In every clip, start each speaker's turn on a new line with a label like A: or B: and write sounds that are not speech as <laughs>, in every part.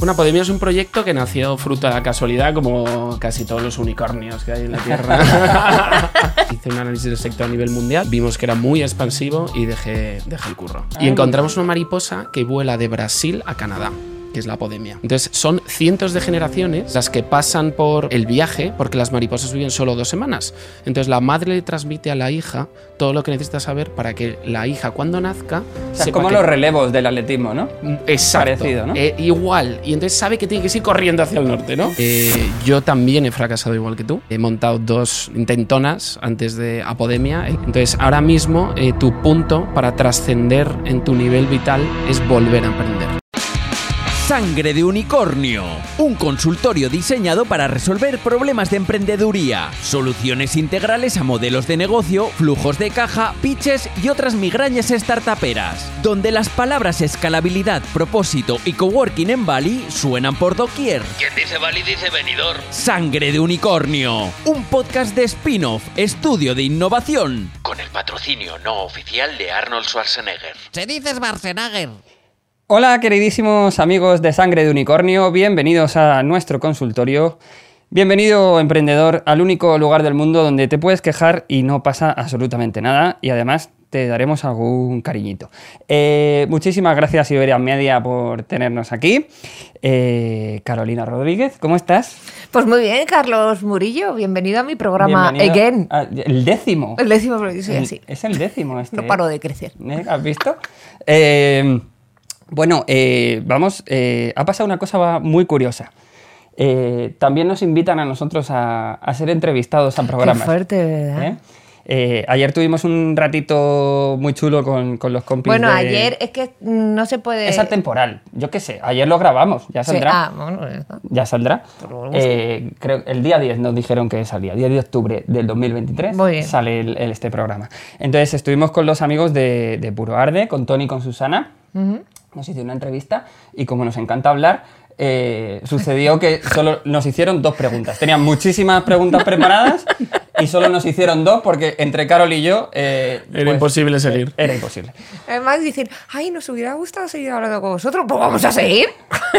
A: Una Podemia es un proyecto que nació fruto de la casualidad, como casi todos los unicornios que hay en la Tierra. <laughs> Hice un análisis del sector a nivel mundial, vimos que era muy expansivo y dejé, dejé el curro. Y encontramos una mariposa que vuela de Brasil a Canadá que es la apodemia. Entonces, son cientos de generaciones las que pasan por el viaje, porque las mariposas viven solo dos semanas. Entonces, la madre le transmite a la hija todo lo que necesita saber para que la hija, cuando nazca.
B: O sea,
A: sepa
B: como
A: que-
B: los relevos del atletismo, ¿no?
A: Exacto.
B: Parecido, ¿no?
A: Eh, igual. Y entonces sabe que tiene que ir corriendo hacia el norte, ¿no? Eh, yo también he fracasado igual que tú. He montado dos intentonas antes de Apodemia. Entonces, ahora mismo, eh, tu punto para trascender en tu nivel vital es volver a emprender.
C: Sangre de Unicornio, un consultorio diseñado para resolver problemas de emprendeduría, soluciones integrales a modelos de negocio, flujos de caja, pitches y otras migrañas startuperas, donde las palabras escalabilidad, propósito y coworking en Bali suenan por doquier.
D: Quien dice Bali dice venidor.
C: Sangre de Unicornio, un podcast de spin-off, estudio de innovación.
D: Con el patrocinio no oficial de Arnold Schwarzenegger.
E: Se dice Schwarzenegger.
B: Hola, queridísimos amigos de Sangre de Unicornio, bienvenidos a nuestro consultorio. Bienvenido, emprendedor, al único lugar del mundo donde te puedes quejar y no pasa absolutamente nada y además te daremos algún cariñito. Eh, muchísimas gracias, Iberia Media, por tenernos aquí. Eh, Carolina Rodríguez, ¿cómo estás?
F: Pues muy bien, Carlos Murillo, bienvenido a mi programa
B: Bienvenido
F: Again.
B: a- el décimo.
F: El décimo, porque yo soy
B: El-
F: así.
B: Es el décimo este.
F: No
B: ¿eh?
F: paro de crecer.
B: ¿Eh? ¿Has visto? Eh, bueno, eh, vamos, eh, ha pasado una cosa muy curiosa. Eh, también nos invitan a nosotros a, a ser entrevistados a programas.
F: Qué fuerte, ¿verdad?
B: ¿eh? Eh, ayer tuvimos un ratito muy chulo con, con los compis
F: Bueno,
B: de-
F: ayer es que no se puede...
B: Es atemporal, yo qué sé, ayer lo grabamos, ya
F: Sí,
B: saldrá.
F: ah, bueno, ya está.
B: Ya saldrá. Eh, creo el día 10 nos dijeron que salía, 10 de octubre del 2023
F: Muy bien.
B: sale el- el- este programa. Entonces estuvimos con los amigos de, de Puro Arde, con Tony y con Susana. Nos hicieron una entrevista y como nos encanta hablar, eh, sucedió que solo nos hicieron dos preguntas. Tenían muchísimas preguntas preparadas y solo nos hicieron dos porque entre Carol y yo... eh,
A: Era imposible seguir.
B: Era imposible.
F: Además dicen, ay, nos hubiera gustado seguir hablando con vosotros, pues vamos a seguir.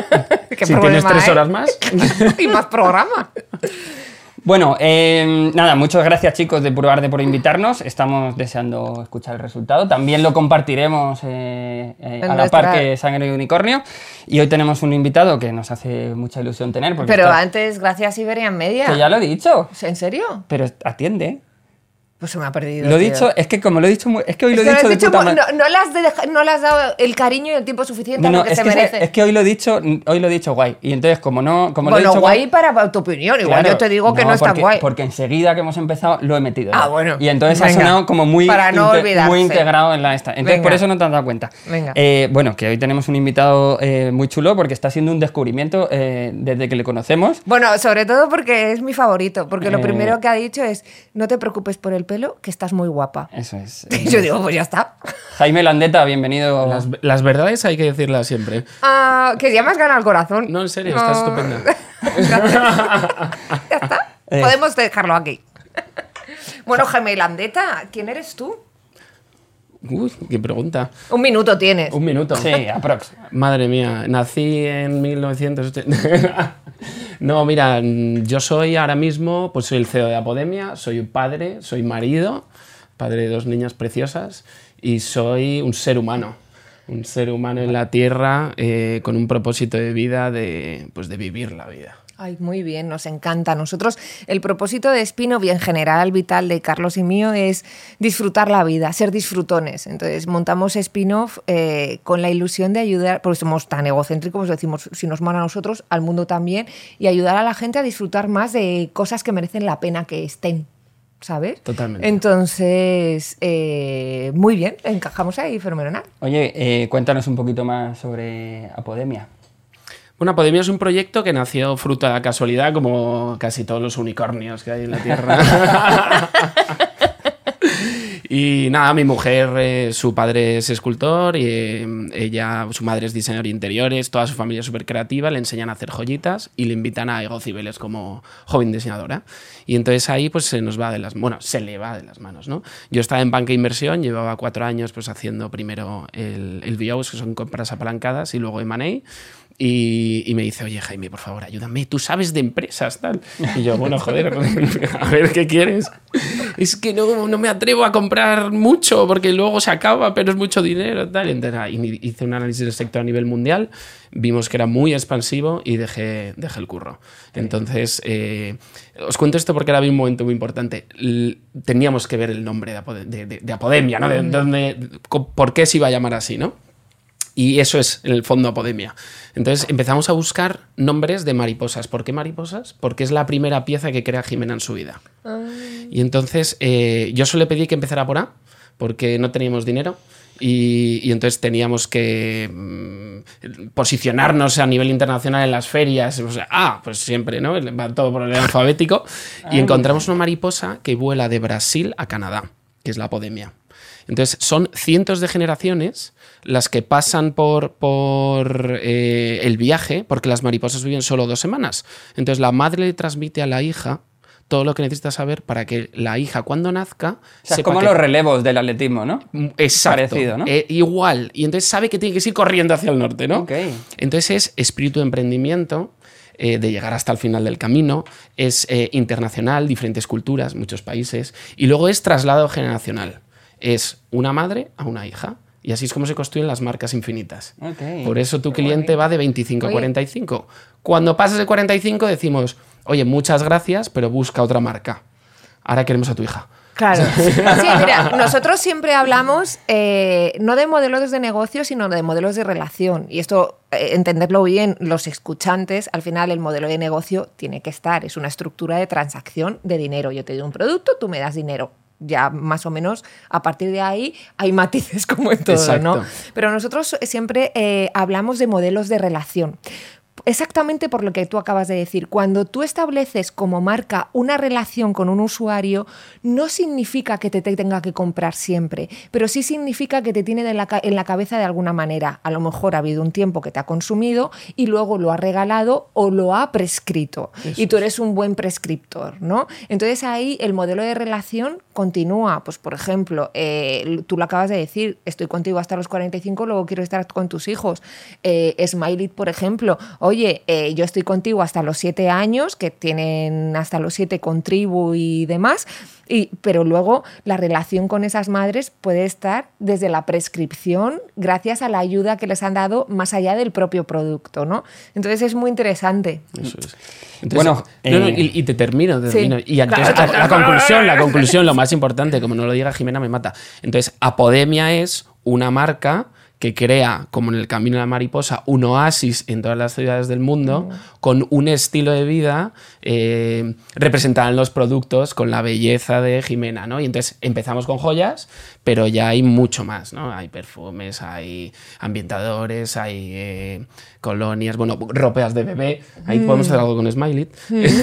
F: <laughs> ¿Qué
A: Si tienes tres horas más. <laughs>
F: y más programa. <laughs>
B: Bueno, eh, nada, muchas gracias chicos de Puro Arde por invitarnos. Estamos deseando escuchar el resultado. También lo compartiremos eh, eh, a la
F: nuestra-
B: par que Sangre de Unicornio. Y hoy tenemos un invitado que nos hace mucha ilusión tener.
F: Pero
B: está-
F: antes, gracias Iberian Media.
B: Que ya lo he dicho.
F: ¿En serio?
B: Pero atiende.
F: Pues se me ha perdido.
B: Lo he dicho, es que como lo he dicho, muy- es que hoy lo he
F: Es
B: dicho
F: lo
B: de
F: has dicho
B: puta
F: mu-
B: madre.
F: no, no le has de- no le has dado el cariño y el tiempo suficiente
B: No,
F: a lo que
B: es
F: se
B: que,
F: merece.
B: es que hoy lo he dicho, hoy lo he dicho guay. Y entonces, como no, como lo he
F: bueno,
B: dicho
F: guay para tu opinión. Igual
B: Claro,
F: yo te digo que no, está
B: porque,
F: guay.
B: Porque enseguida que hemos empezado lo he metido.
F: Ah, bueno.
B: Y entonces ha
F: Venga.
B: sonado como muy,
F: Para no olvidarse.
B: muy integrado en la esta. Entonces
F: Venga.
B: por eso no te has dado cuenta.
F: Venga.
B: Eh, bueno, que hoy tenemos un invitado eh, muy chulo porque está siendo un descubrimiento eh, desde que le conocemos.
F: Bueno, sobre todo porque es mi favorito. Porque lo
B: Eh.
F: primero que ha dicho es: No te preocupes por el pelo, que estás muy guapa.
B: Eso es. <laughs>
F: Y yo digo, pues ya está.
B: Jaime Landeta, bienvenido.
A: Las, las verdades hay que decirlas siempre.
F: Ah, que ya me has ganado el corazón.
A: No, en serio, estás estupenda. <laughs>
F: ya está. <laughs>
B: Eh.
F: Podemos dejarlo aquí. bueno, Jaime Landeta, ¿quién eres tú?
A: Uy, qué pregunta.
F: Un minuto tienes.
A: Un minuto.
B: Sí, aprox.
A: Madre mía, nací en 1980. <laughs> no, mira, yo soy ahora mismo, pues soy el CEO de Apodemia, soy padre, soy marido, padre de dos niñas preciosas y soy un ser humano. Un ser humano en la tierra eh, con un propósito de vida de, pues de vivir la vida.
F: Ay, muy bien, nos encanta. Nosotros, el propósito de Spinoff y en general vital de Carlos y mío es disfrutar la vida, ser disfrutones. Entonces, montamos Spinoff eh, con la ilusión de ayudar, porque somos tan egocéntricos, decimos, si nos manda a nosotros, al mundo también, y ayudar a la gente a disfrutar más de cosas que merecen la pena que estén. ¿Sabes?
A: Totalmente.
F: Entonces, eh, muy bien, encajamos ahí, fenomenal.
B: Oye, eh, cuéntanos un poquito más sobre Apodemia.
A: Bueno, Apodemia es un proyecto que nació fruto de la casualidad, como casi todos los unicornios que hay en la Tierra. <laughs> y nada, mi mujer, eh, su padre es escultor y eh, ella, su madre es diseñador de interiores, toda su familia es súper creativa, le enseñan a hacer joyitas y le invitan a Ego Cibeles como joven diseñadora. Y entonces ahí pues se nos va de las bueno, se le va de las manos, ¿no? Yo estaba en banca inversión, llevaba cuatro años pues haciendo primero el, el BIOS, que son compras apalancadas, y luego M&A. Y, y me dice, oye Jaime, por favor, ayúdame, tú sabes de empresas, tal. Y yo, bueno, joder, <laughs> a ver qué quieres. Es que no, no me atrevo a comprar mucho porque luego se acaba, pero es mucho dinero, tal. Entonces, y hice un análisis del sector a nivel mundial, vimos que era muy expansivo y dejé, dejé el curro. Entonces, eh, os cuento esto porque era un momento muy importante. Teníamos que ver el nombre de, Apode- de- de- de Apodemia, ¿no? De, de dónde- ¿Por qué se iba a llamar así, no? Y eso es, en el fondo, Apodemia. Entonces empezamos a buscar nombres de mariposas. ¿Por qué mariposas? Porque es la primera pieza que crea Jimena en su vida. Y entonces eh, yo solo le pedí que empezara por A, porque no teníamos dinero. Y, y entonces teníamos que mm, posicionarnos a nivel internacional en las ferias. O sea, ah, pues siempre, ¿no? Va todo por el alfabético. Y encontramos una mariposa que vuela de Brasil a Canadá, que es la apodemia. Entonces, son cientos de generaciones las que pasan por, por eh, el viaje, porque las mariposas viven solo dos semanas. Entonces, la madre le transmite a la hija todo lo que necesita saber para que la hija, cuando nazca,
B: O sea, es como
A: que-
B: los relevos del atletismo, ¿no?
A: Exacto.
B: Parecido, ¿no?
A: Eh, igual. Y entonces sabe que tiene que ir corriendo hacia el norte, ¿no?
B: Ok.
A: Entonces es espíritu de emprendimiento, eh, de llegar hasta el final del camino, es eh, internacional, diferentes culturas, muchos países, y luego es traslado generacional. Es una madre a una hija. Y así es como se construyen las marcas infinitas. Por eso tu cliente va de 25 a
F: Oye.
A: 45. Cuando pasas de 45 decimos, oye, muchas gracias, pero busca otra marca. Ahora queremos a tu hija.
F: Claro. <laughs> Sí, mira, nosotros siempre hablamos eh, no de modelos de negocio, sino de modelos de relación. Y esto, eh, entenderlo bien, los escuchantes, al final el modelo de negocio tiene que estar, es una estructura de transacción de dinero. Yo te doy un producto, tú me das dinero. Ya más o menos a partir de ahí hay matices <laughs> como en todo,
A: Exacto.
F: ¿no? Pero nosotros siempre eh, hablamos de modelos de relación. Exactamente por lo que tú acabas de decir. Cuando tú estableces como marca una relación con un usuario, no significa que te, te tenga que comprar siempre, pero sí significa que te tiene de la ca- en la cabeza de alguna manera. A lo mejor ha habido un tiempo que te ha consumido y luego lo ha regalado o lo ha prescrito. y tú eres un buen prescriptor, ¿no? Entonces ahí el modelo de relación continúa. Pues por ejemplo, eh, tú lo acabas de decir, estoy contigo hasta los 45, luego quiero estar con tus hijos. Eh, Smiley, por ejemplo, oye, eh, yo estoy contigo hasta los 7 años, que tienen hasta los 7 con tribu y demás, y, pero luego la relación con esas madres puede estar desde la prescripción, gracias a la ayuda que les han dado más allá del propio producto, ¿no? Entonces es muy interesante.
A: Eso es.
B: Bueno,
A: no, no,
B: eh,
A: y, y te termino, te
F: Sí.
A: termino. Y entonces,
F: Claro.
A: la, la conclusión, la conclusión, lo más importante, como no lo diga Jimena, me mata. Entonces, Apodemia es una marca que crea, como en el Camino de la Mariposa, un oasis en todas las ciudades del mundo, con un estilo de vida eh, representado en los productos con la belleza de Jimena, ¿no? Y entonces empezamos con joyas, pero ya hay mucho más, ¿no? Hay perfumes, hay ambientadores, hay eh, colonias, bueno, ropeas de bebé. Ahí podemos hacer algo con Smiley.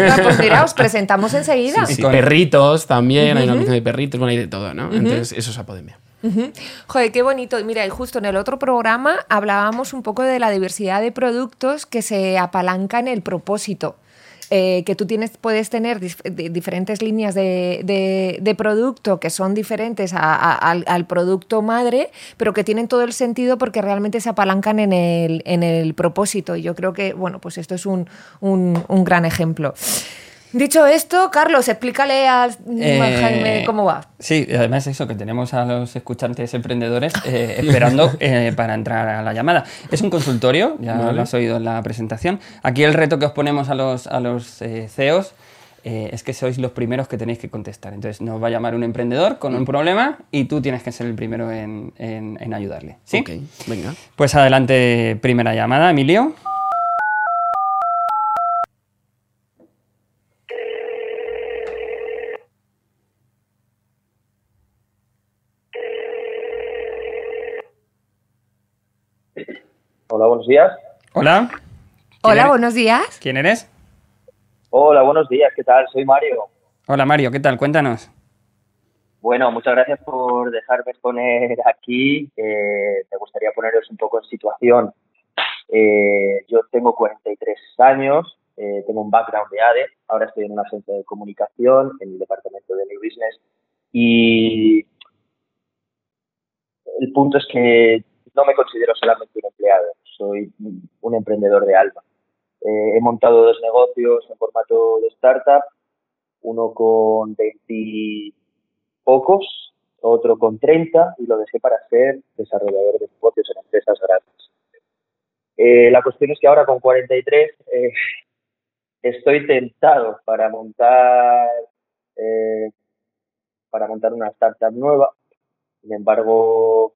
F: Ah, pues mira, os presentamos <laughs> enseguida.
A: Sí, perritos también, hay una colección de perritos, bueno, hay de todo, ¿no? Entonces, eso es apodemia.
F: Ujú. Joder, qué bonito. Mira, y justo en el otro programa hablábamos un poco de la diversidad de productos que se apalancan el propósito. Eh, que tú tienes, puedes tener dif- di- diferentes líneas de, de- producto que son diferentes al, producto madre, pero que tienen todo el sentido porque realmente se apalancan en el, en el propósito. Y yo creo que, bueno, pues esto es un- un gran ejemplo. Dicho esto, Carlos, explícale a
B: Eh,
F: Jaime cómo va.
B: Sí, además eso, que tenemos a los escuchantes emprendedores eh, <laughs> esperando eh, para entrar a la llamada. Es un consultorio, ya
A: Vale.
B: lo has oído en la presentación. Aquí el reto que os ponemos a los, a los eh, CEOs eh, es que sois los primeros que tenéis que contestar. Entonces nos va a llamar un emprendedor con un problema y tú tienes que ser el primero en, en- en ayudarle. ¿sí?
A: Ok, venga.
B: Pues adelante, primera llamada, Emilio.
E: Hola, buenos días.
B: Hola. ¿Quién
F: Hola,
B: eres?
F: buenos días.
B: ¿Quién eres?
E: Hola, buenos días. ¿Qué tal? Soy Mario.
B: Hola Mario, ¿qué tal? Cuéntanos.
E: Bueno, muchas gracias por dejarme exponer aquí. Eh, me gustaría poneros un poco en situación. Eh, yo tengo 43 años, eh, tengo un background de ADE, ahora estoy en una agencia de comunicación en el departamento de New Business y el punto es que no me considero solamente un empleado, soy un emprendedor de alma. Eh, he montado dos negocios en formato de startup, uno con 20 pocos, otro con 30 y lo dejé para ser desarrollador de negocios en empresas grandes. Eh, la cuestión es que ahora con 43 eh, estoy tentado para montar eh, para montar una startup nueva. Sin embargo,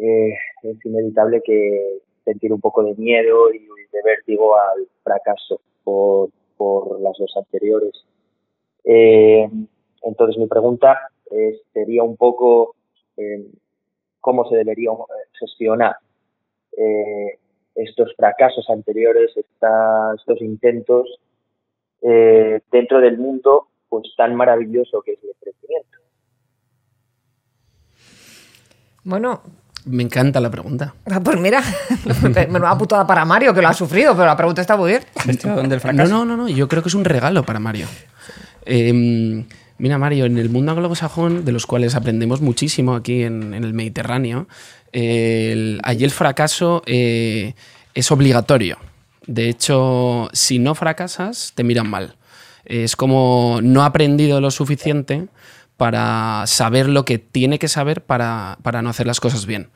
E: es inevitable que sentir un poco de miedo y de vértigo al fracaso por, por las dos anteriores. entonces mi pregunta sería un poco cómo se debería gestionar estos fracasos anteriores, estos intentos eh, dentro del mundo pues tan maravilloso que es el crecimiento.
F: Bueno,
A: me encanta la pregunta.
F: Ah, pues mira, <laughs> va putada para Mario, que lo ha sufrido, pero la pregunta está muy bien. <laughs>
A: No, no, no, no, yo creo que es un regalo para Mario. Em, mira, Mario, en el mundo anglosajón, de los cuales aprendemos muchísimo aquí en el Mediterráneo, allí el fracaso eh, es obligatorio. De hecho, si no fracasas, te miran mal. Es como no ha aprendido lo suficiente para saber lo que tiene que saber para, no hacer las cosas bien.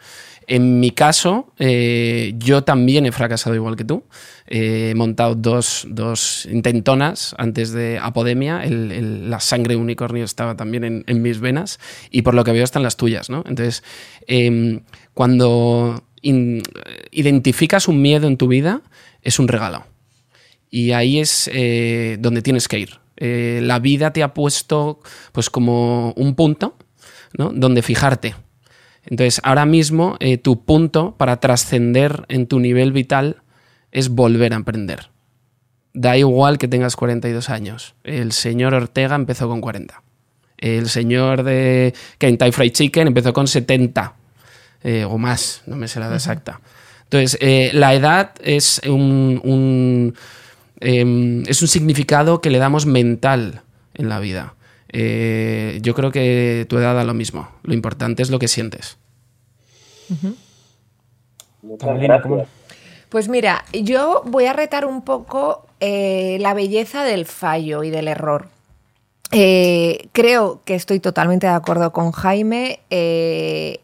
A: En mi caso, eh, yo también he fracasado igual que tú. he montado dos, intentonas antes de Apodemia. la sangre unicornio estaba también en, mis venas y por lo que veo están las tuyas. ¿no? Entonces, em, cuando identificas un miedo en tu vida, es un regalo. Y ahí es eh, donde tienes que ir. Eh, la vida te ha puesto pues como un punto donde fijarte. Entonces, ahora mismo eh, tu punto para trascender en tu nivel vital es volver a emprender. Da igual que tengas 42 años. El señor Ortega empezó con 40. El señor de Kentucky Fried Chicken empezó con 70 eh, o más, no me sé la edad exacta. Entonces, eh, la edad es un, em, es un significado que le damos mental en la vida. Eh, yo creo que tu edad da lo mismo. Lo importante es lo que sientes.
F: Pues mira, yo voy a retar un poco la belleza del fallo y del error. creo que estoy totalmente de acuerdo con Jaime. Eh,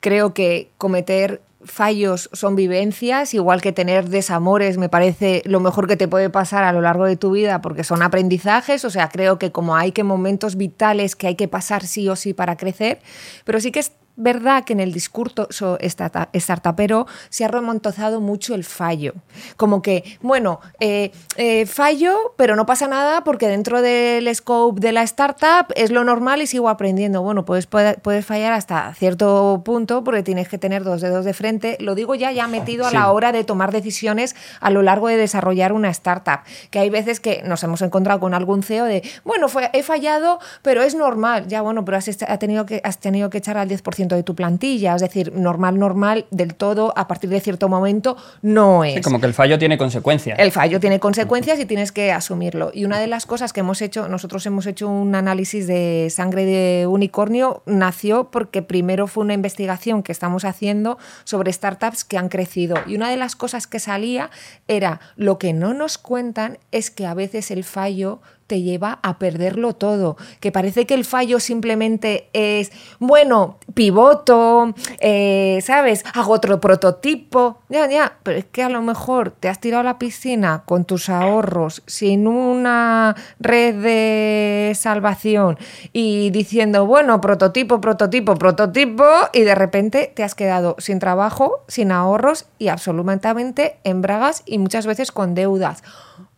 F: creo que cometer fallos son vivencias, igual que tener desamores me parece lo mejor que te puede pasar a lo largo de tu vida porque son aprendizajes, o sea, creo que como hay que momentos vitales que hay que pasar sí o sí para crecer, pero sí que es verdad que en el discurso startupero se ha remontozado mucho el fallo. Como que, bueno, eh, eh, fallo, pero no pasa nada porque dentro del scope de la startup es lo normal y sigo aprendiendo. Bueno, puedes, puedes fallar hasta cierto punto porque tienes que tener dos dedos de frente. Lo digo ya, ya metido a la hora de tomar decisiones a lo largo de desarrollar una startup. Que hay veces que nos hemos encontrado con algún CEO de, bueno, he fallado, pero es normal. Ya, bueno, pero has, tenido, que, has tenido que echar al 10% de tu plantilla. Es decir, normal, normal, del todo, a partir de cierto momento, no es.
B: como que el fallo tiene consecuencias.
F: El fallo tiene consecuencias y tienes que asumirlo. Y una de las cosas que hemos hecho, nosotros hemos hecho un análisis de sangre de unicornio, nació porque primero fue una investigación que estamos haciendo sobre startups que han crecido. Y una de las cosas que salía era lo que no nos cuentan es que a veces el fallo te lleva a perderlo todo. Que parece que el fallo simplemente es, bueno, pivoto, eh, ¿sabes? Hago otro prototipo, ya, ya, pero es que a lo mejor te has tirado a la piscina con tus ahorros, sin una red de salvación y diciendo, bueno, prototipo, prototipo, prototipo, y de repente te has quedado sin trabajo, sin ahorros y absolutamente en bragas y muchas veces con deudas.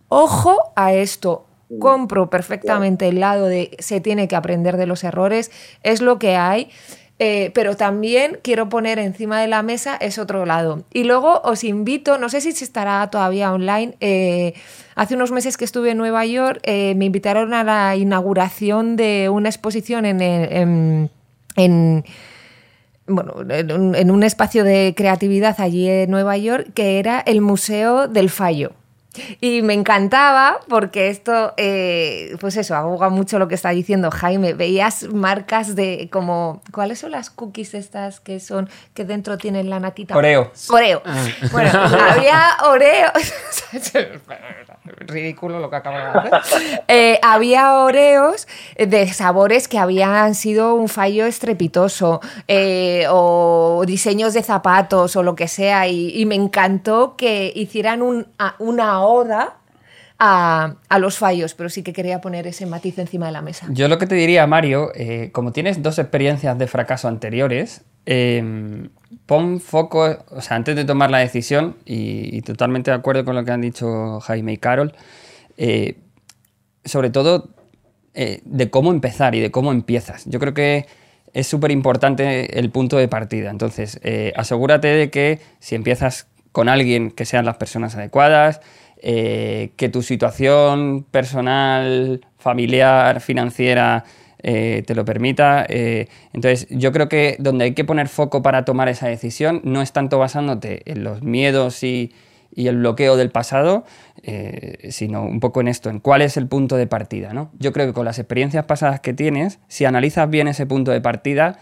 F: Ojo a esto, compro perfectamente el lado de se tiene que aprender de los errores, es lo que hay. Eh, pero también quiero poner encima de la mesa ese otro lado. Y luego os invito, no sé si se estará todavía online, eh, hace unos meses que estuve en Nueva York, eh, me invitaron a la inauguración de una exposición en, en, bueno, en un espacio de creatividad allí en Nueva York que era el Museo del Fallo. Y me encantaba porque esto, eh, pues eso, aboga mucho lo que está diciendo Jaime. Veías marcas de como, ¿cuáles son las cookies estas que son, que dentro tienen la natita?
B: Oreo.
F: Oreo. Bueno, <laughs> había Oreo. <laughs> Ridículo lo que acabo de hacer. Eh, había Oreos de sabores que habían sido un fallo estrepitoso eh, o diseños de zapatos o lo que sea. Y, y me encantó que hicieran un, una oda a, a los fallos, pero sí que quería poner ese matiz encima de la mesa.
B: Yo lo que te diría, Mario, eh, como tienes dos experiencias de fracaso anteriores, eh, pon foco, o sea, antes de tomar la decisión, y, totalmente de acuerdo con lo que han dicho Jaime y Carol, eh, sobre todo eh, de cómo empezar y de cómo empiezas. Yo creo que es súper importante el punto de partida. Entonces, asegúrate de que si empiezas con alguien, que sean las personas adecuadas, eh, que tu situación personal, familiar, financiera eh, te lo permita. eh, entonces, yo creo que donde hay que poner foco para tomar esa decisión no es tanto basándote en los miedos y, el bloqueo del pasado, sino un poco en esto, en cuál es el punto de partida. ¿no? Yo creo que con las experiencias pasadas que tienes, si analizas bien ese punto de partida,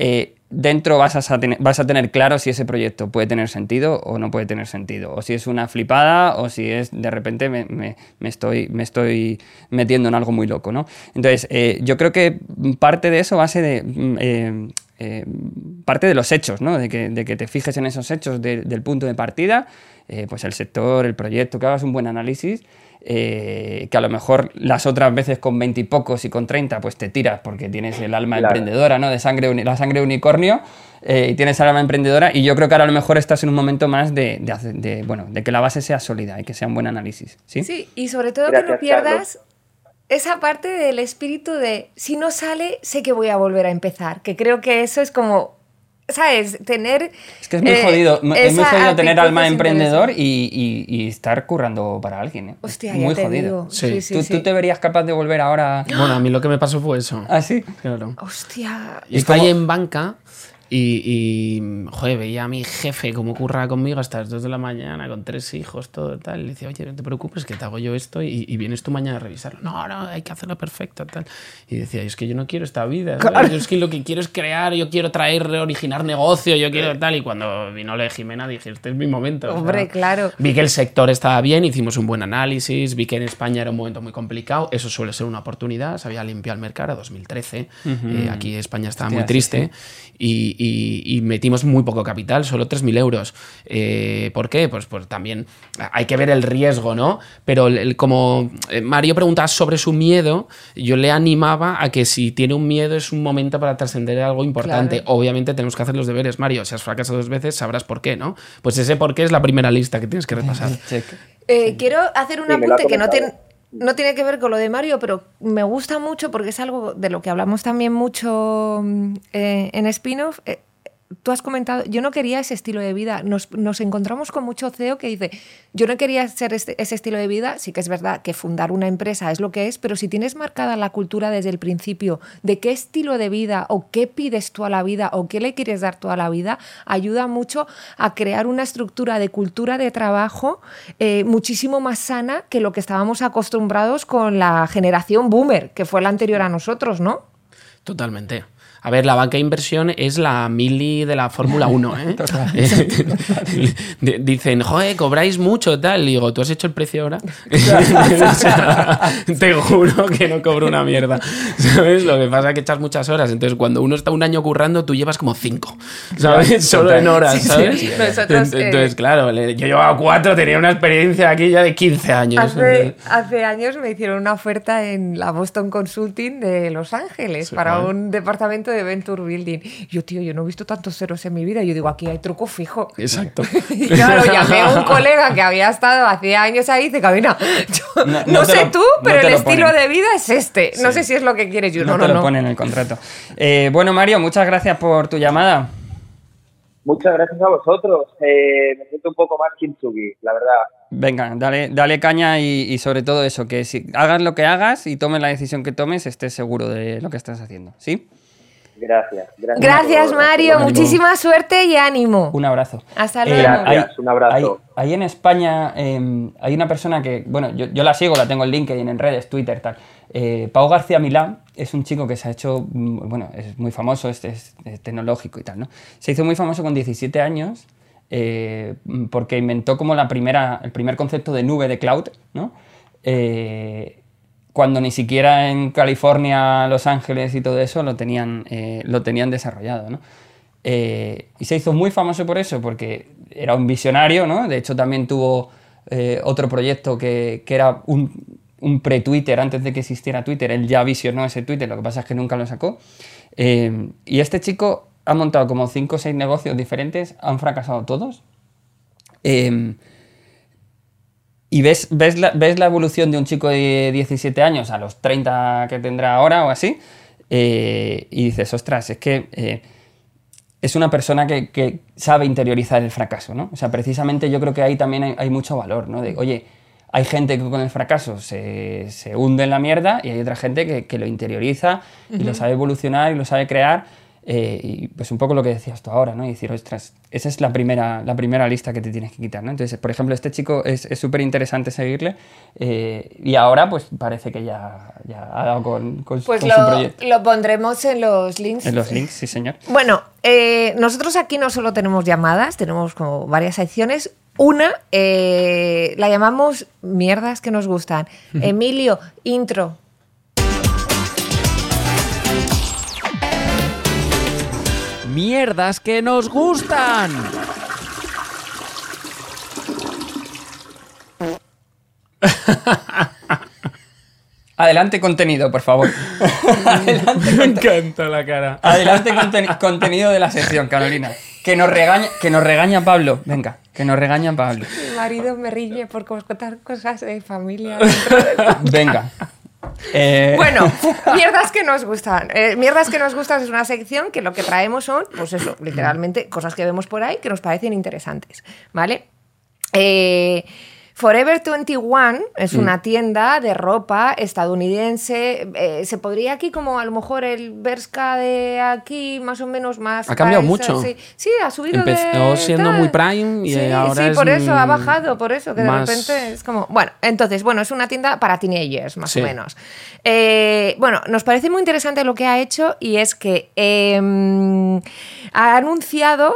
B: eh, dentro vas a, vas a tener claro si ese proyecto puede tener sentido o no puede tener sentido, o si es una flipada o si es de repente me, estoy, me estoy metiendo en algo muy loco. ¿no? Entonces, eh, yo creo que parte de eso base de... mm, eh, eh, parte de los hechos, ¿no? de, que, de que te fijes en esos hechos de- del punto de partida, pues el sector, el proyecto, que hagas un buen análisis, eh, que a lo mejor las otras veces con 20 y pocos y con 30 pues te tiras porque tienes el alma
E: Claro.
B: emprendedora, ¿no? De sangre, la sangre unicornio eh, y tienes el alma emprendedora y yo creo que ahora a lo mejor estás en un momento más de, de bueno, de que la base sea sólida y que sea un buen análisis, ¿sí?
F: Sí, y sobre todo que no pierdas esa parte del espíritu de si no sale, sé que voy a volver a empezar. Que creo que eso es como, ¿sabes? Tener.
B: Es que es muy
F: eh,
B: jodido, es muy jodido tener alma
F: de
B: emprendedor y, y- y estar currando para alguien. ¿eh? Es
F: Hostia, ya
B: muy
F: te
B: jodido.
F: digo.
A: Sí.
F: Sí, sí,
B: ¿Tú,
F: sí.
B: tú te verías capaz de volver ahora
A: Bueno, a mí lo que me pasó fue eso.
B: así?
A: Claro.
F: Hostia.
A: Y estaba ahí en banca y, y, joder, veía a mi jefe cómo curraba conmigo hasta las 2 de la mañana con tres hijos, todo tal. Y le decía, oye, no te preocupes, que te hago yo esto y, y vienes tú mañana a revisarlo. No, no, hay que hacerlo perfecto, tal. Y decía, es que yo no quiero esta vida. ¿sabes? Yo es que lo que quiero es crear, yo quiero traer, originar negocio, yo quiero tal. Y cuando vino la de Jimena dije, este es mi momento. o sea,
F: Hombre, claro.
A: Vi que el sector estaba bien, hicimos un buen análisis, vi que en España era un momento muy complicado, eso suele ser una oportunidad, se había limpiado el mercado, 2013, eh, aquí España estaba
B: Hostia,
A: muy
B: sí,
A: triste Y, y- y metimos muy poco capital, solo 3.000 euros. Eh, ¿Por qué? Pues, pues también hay que ver el riesgo, ¿no? Pero el- el- como eh, Mario preguntaba sobre su miedo, yo le animaba a que si tiene un miedo es un momento para trascender algo importante.
F: Claro.
A: Obviamente tenemos que hacer los deberes, Mario. Si has fracasado dos veces, sabrás por qué, ¿no? Pues ese por qué es la primera lista que tienes que repasar. <laughs>
B: Check.
F: Eh, quiero hacer un
E: Sí,
F: apunte que no,
E: comentado.
F: No tiene que ver con lo de Mario, pero me gusta mucho porque es algo de lo que hablamos también mucho mm, eh, en spin-off. Eh, tú has comentado, yo no quería ese estilo de vida. Nos, nos encontramos con mucho CEO que dice, yo no quería ser este- ese estilo de vida. Sí que es verdad que fundar una empresa es lo que es, pero si tienes marcada la cultura desde el principio de qué estilo de vida o qué pides tú a la vida o qué le quieres dar tú a la vida, ayuda mucho a crear una estructura de cultura de trabajo eh, muchísimo más sana que lo que estábamos acostumbrados con la generación boomer, que fue la anterior a nosotros, ¿no?
A: Totalmente. A ver, la banca de inversión es la mili de la Fórmula <laughs> 1, ¿eh? D- <laughs> <laughs> Dicen, joder, cobráis mucho, tal. Y digo, ¿tú has hecho el precio ahora? O sea, te juro que no cobro una mierda. ¿Sabes? Lo que pasa es que echas muchas horas. Entonces, cuando uno está un año currando, tú llevas como cinco. ¿Sabes? Solo en horas,
F: Sí, sí.
A: ¿sabes?
F: Nosotros, eh,
A: Entonces, claro, yo llevaba cuatro, tenía una experiencia aquí ya de 15 años.
F: Hace, hace años me hicieron una oferta en la Boston Consulting de Los Ángeles
A: Sí,
F: para un departamento de Venture Building. Yo, tío, yo no he visto tantos ceros en mi vida. Yo digo, aquí hay truco fijo.
A: Exacto. <laughs>
F: Y claro, llamé a un <laughs> colega que había estado hace años ahí y dice, Cabina, <laughs> yo
B: No-
F: no,
B: no te
F: sé
B: lo-
F: tú, pero el
B: lo
F: estilo
B: ponen.
F: de vida es este. No sé si es lo que quieres. Yo,
B: No,
F: no,
B: te
F: no,
B: lo
F: no.
B: pone en el contrato. Eh, bueno, Mario, muchas gracias por tu llamada.
E: Muchas gracias a vosotros. Eh, me siento un poco más kintsugi, la verdad.
B: Venga, dale, dale caña y, y sobre todo eso, que si hagas lo que hagas y tomes la decisión que tomes, estés seguro de lo que estás haciendo, ¿sí?
E: Gracias. Gracias,
F: Gracias, Mario. Muchísima suerte y ánimo.
B: Un abrazo.
F: Hasta
B: Eh,
F: luego.
E: Gracias,
B: hay-
E: un abrazo.
B: Hay, hay en España, eh, hay una persona que, bueno, yo, yo la sigo, la tengo en LinkedIn, en redes, Twitter, tal. Eh, Pau García Milán es un chico que se ha hecho, mm, bueno, es muy famoso, es, es- es tecnológico y tal, ¿no? Se hizo muy famoso con 17 años eh, porque inventó como la primera, el primer concepto de nube de cloud, ¿no? Eh, cuando ni siquiera en California, Los Ángeles y todo eso lo tenían, eh, lo tenían desarrollado, ¿no? Eh, y se hizo muy famoso por eso, porque era un visionario, ¿no? De hecho, también tuvo eh, otro proyecto que, que era un, pre-Twitter, antes de que existiera Twitter. Él ya visionó ese Twitter, lo que pasa es que nunca lo sacó. Y este chico ha montado como 5 o 6 negocios diferentes, han fracasado todos. Y ves, ves, la, ves la evolución de un chico de 17 años a los 30 que tendrá ahora o así, eh, y dices, ostras, es que eh, es una persona que, que sabe interiorizar el fracaso, ¿no? O sea, precisamente yo creo que ahí también hay, hay mucho valor, ¿no? De, oye, hay gente que con el fracaso se, se hunde en la mierda y hay otra gente que, que lo interioriza y lo sabe evolucionar y lo sabe crear. Eh, y pues un poco lo que decías tú ahora, ¿no? Y decir, ostras, esa es la primera, la primera lista que te tienes que quitar, ¿no? Entonces, por ejemplo, este chico es súper interesante seguirle eh, y ahora pues parece que ya, ya ha dado con, con,
F: Pues
B: con su
F: lo,
B: proyecto.
F: lo pondremos en los links.
B: En los links, sí señor.
F: Bueno, eh, nosotros aquí no solo tenemos llamadas, tenemos como varias secciones. Una la llamamos mierdas que nos gustan. Emilio, intro.
C: ¡Mierdas que nos gustan! <laughs>
B: Adelante contenido, por favor. Adelante,
A: Me encanta la cara.
B: adelante <laughs> conten- contenido de la sección, Carolina. Que nos regaña, que nos regaña Pablo. Venga, que nos regaña Pablo.
F: Mi marido me riñe por contar cosas de familia. <laughs>
B: Venga. Eh,
F: Bueno, <laughs> mierdas que nos gustan. Eh, mierdas que nos gustan es una sección que lo que traemos son, pues eso, literalmente cosas que vemos por ahí que nos parecen interesantes, ¿vale? Eh, Forever 21 es
B: Mm.
F: una tienda de ropa estadounidense. eh, se podría aquí como a lo mejor el Berska de aquí más o menos más...
A: Ha cambiado
F: paisa,
A: mucho.
F: Sí, Sí, ha subido
A: Empezó
F: de
A: siendo
F: tal.
A: muy prime y
F: sí,
A: ahora
F: Sí,
A: es,
F: por eso ha
A: mm,
F: bajado, por eso, que de repente es como... Bueno, entonces, bueno, es una tienda para teenagers, más
A: Sí.
F: o menos. Eh, bueno, nos parece muy interesante lo que ha hecho y es que eh, ha anunciado,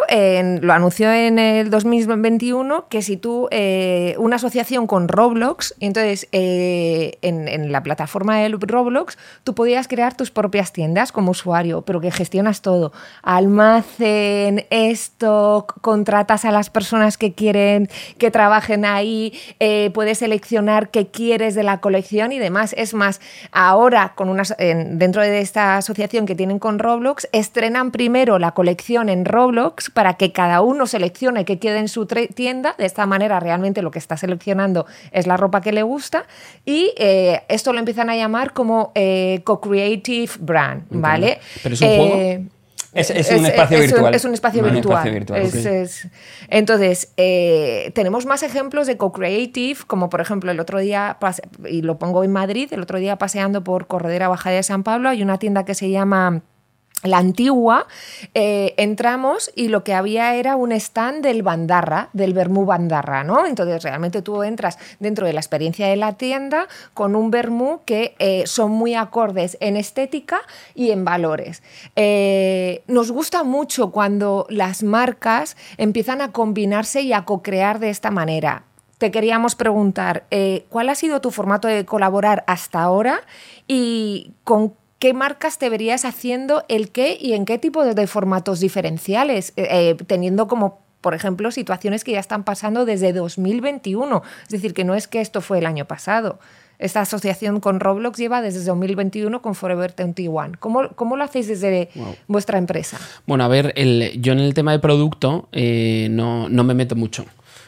F: lo anunció en el 2021, que si tú, eh, una asociación con Roblox, entonces eh, en, la plataforma de Roblox, tú podías crear tus propias tiendas como usuario, pero que gestionas todo. Almacén, stock, contratas a las personas que quieren que trabajen ahí, eh, puedes seleccionar qué quieres de la colección y demás. Es más, ahora con unas, en- dentro de esta asociación que tienen con Roblox, estrenan primero la colección en Roblox para que cada uno seleccione qué quiere en su tienda. De esta manera, realmente lo que está seleccionando es la ropa que le gusta. Y eh, esto lo empiezan a llamar como eh, co-creative brand, ¿vale?
A: ¿Pero es un
F: Eh,
A: juego?
B: Es- es un espacio
F: es
B: virtual.
F: es un espacio
B: Un
F: virtual.
B: espacio
F: Entonces, eh, tenemos más ejemplos de co-creative, como por ejemplo el otro día, y lo pongo en Madrid, el otro día paseando por Corredera Bajada de San Pablo, hay una tienda que se llama... La antigua, eh, entramos y lo que había era un stand del bandarra, del vermú bandarra, ¿no? Entonces realmente tú entras dentro de la experiencia de la tienda con un vermú que eh, son muy acordes en estética y en valores. Eh, nos gusta mucho cuando las marcas empiezan a combinarse y a co-crear de esta manera. Te queríamos preguntar, ¿cuál ha sido tu formato de colaborar hasta ahora y con qué marcas te verías haciendo el qué y en qué tipo de, formatos diferenciales, eh, eh, teniendo como, por ejemplo, situaciones que ya están pasando desde 2021? Es decir, que no es que esto fue el año pasado. Esta asociación con Roblox lleva desde 2021 con Forever 21. ¿Cómo, cómo lo hacéis desde vuestra empresa?
A: Bueno, a ver, el- yo en el tema de producto eh, no, no me meto mucho.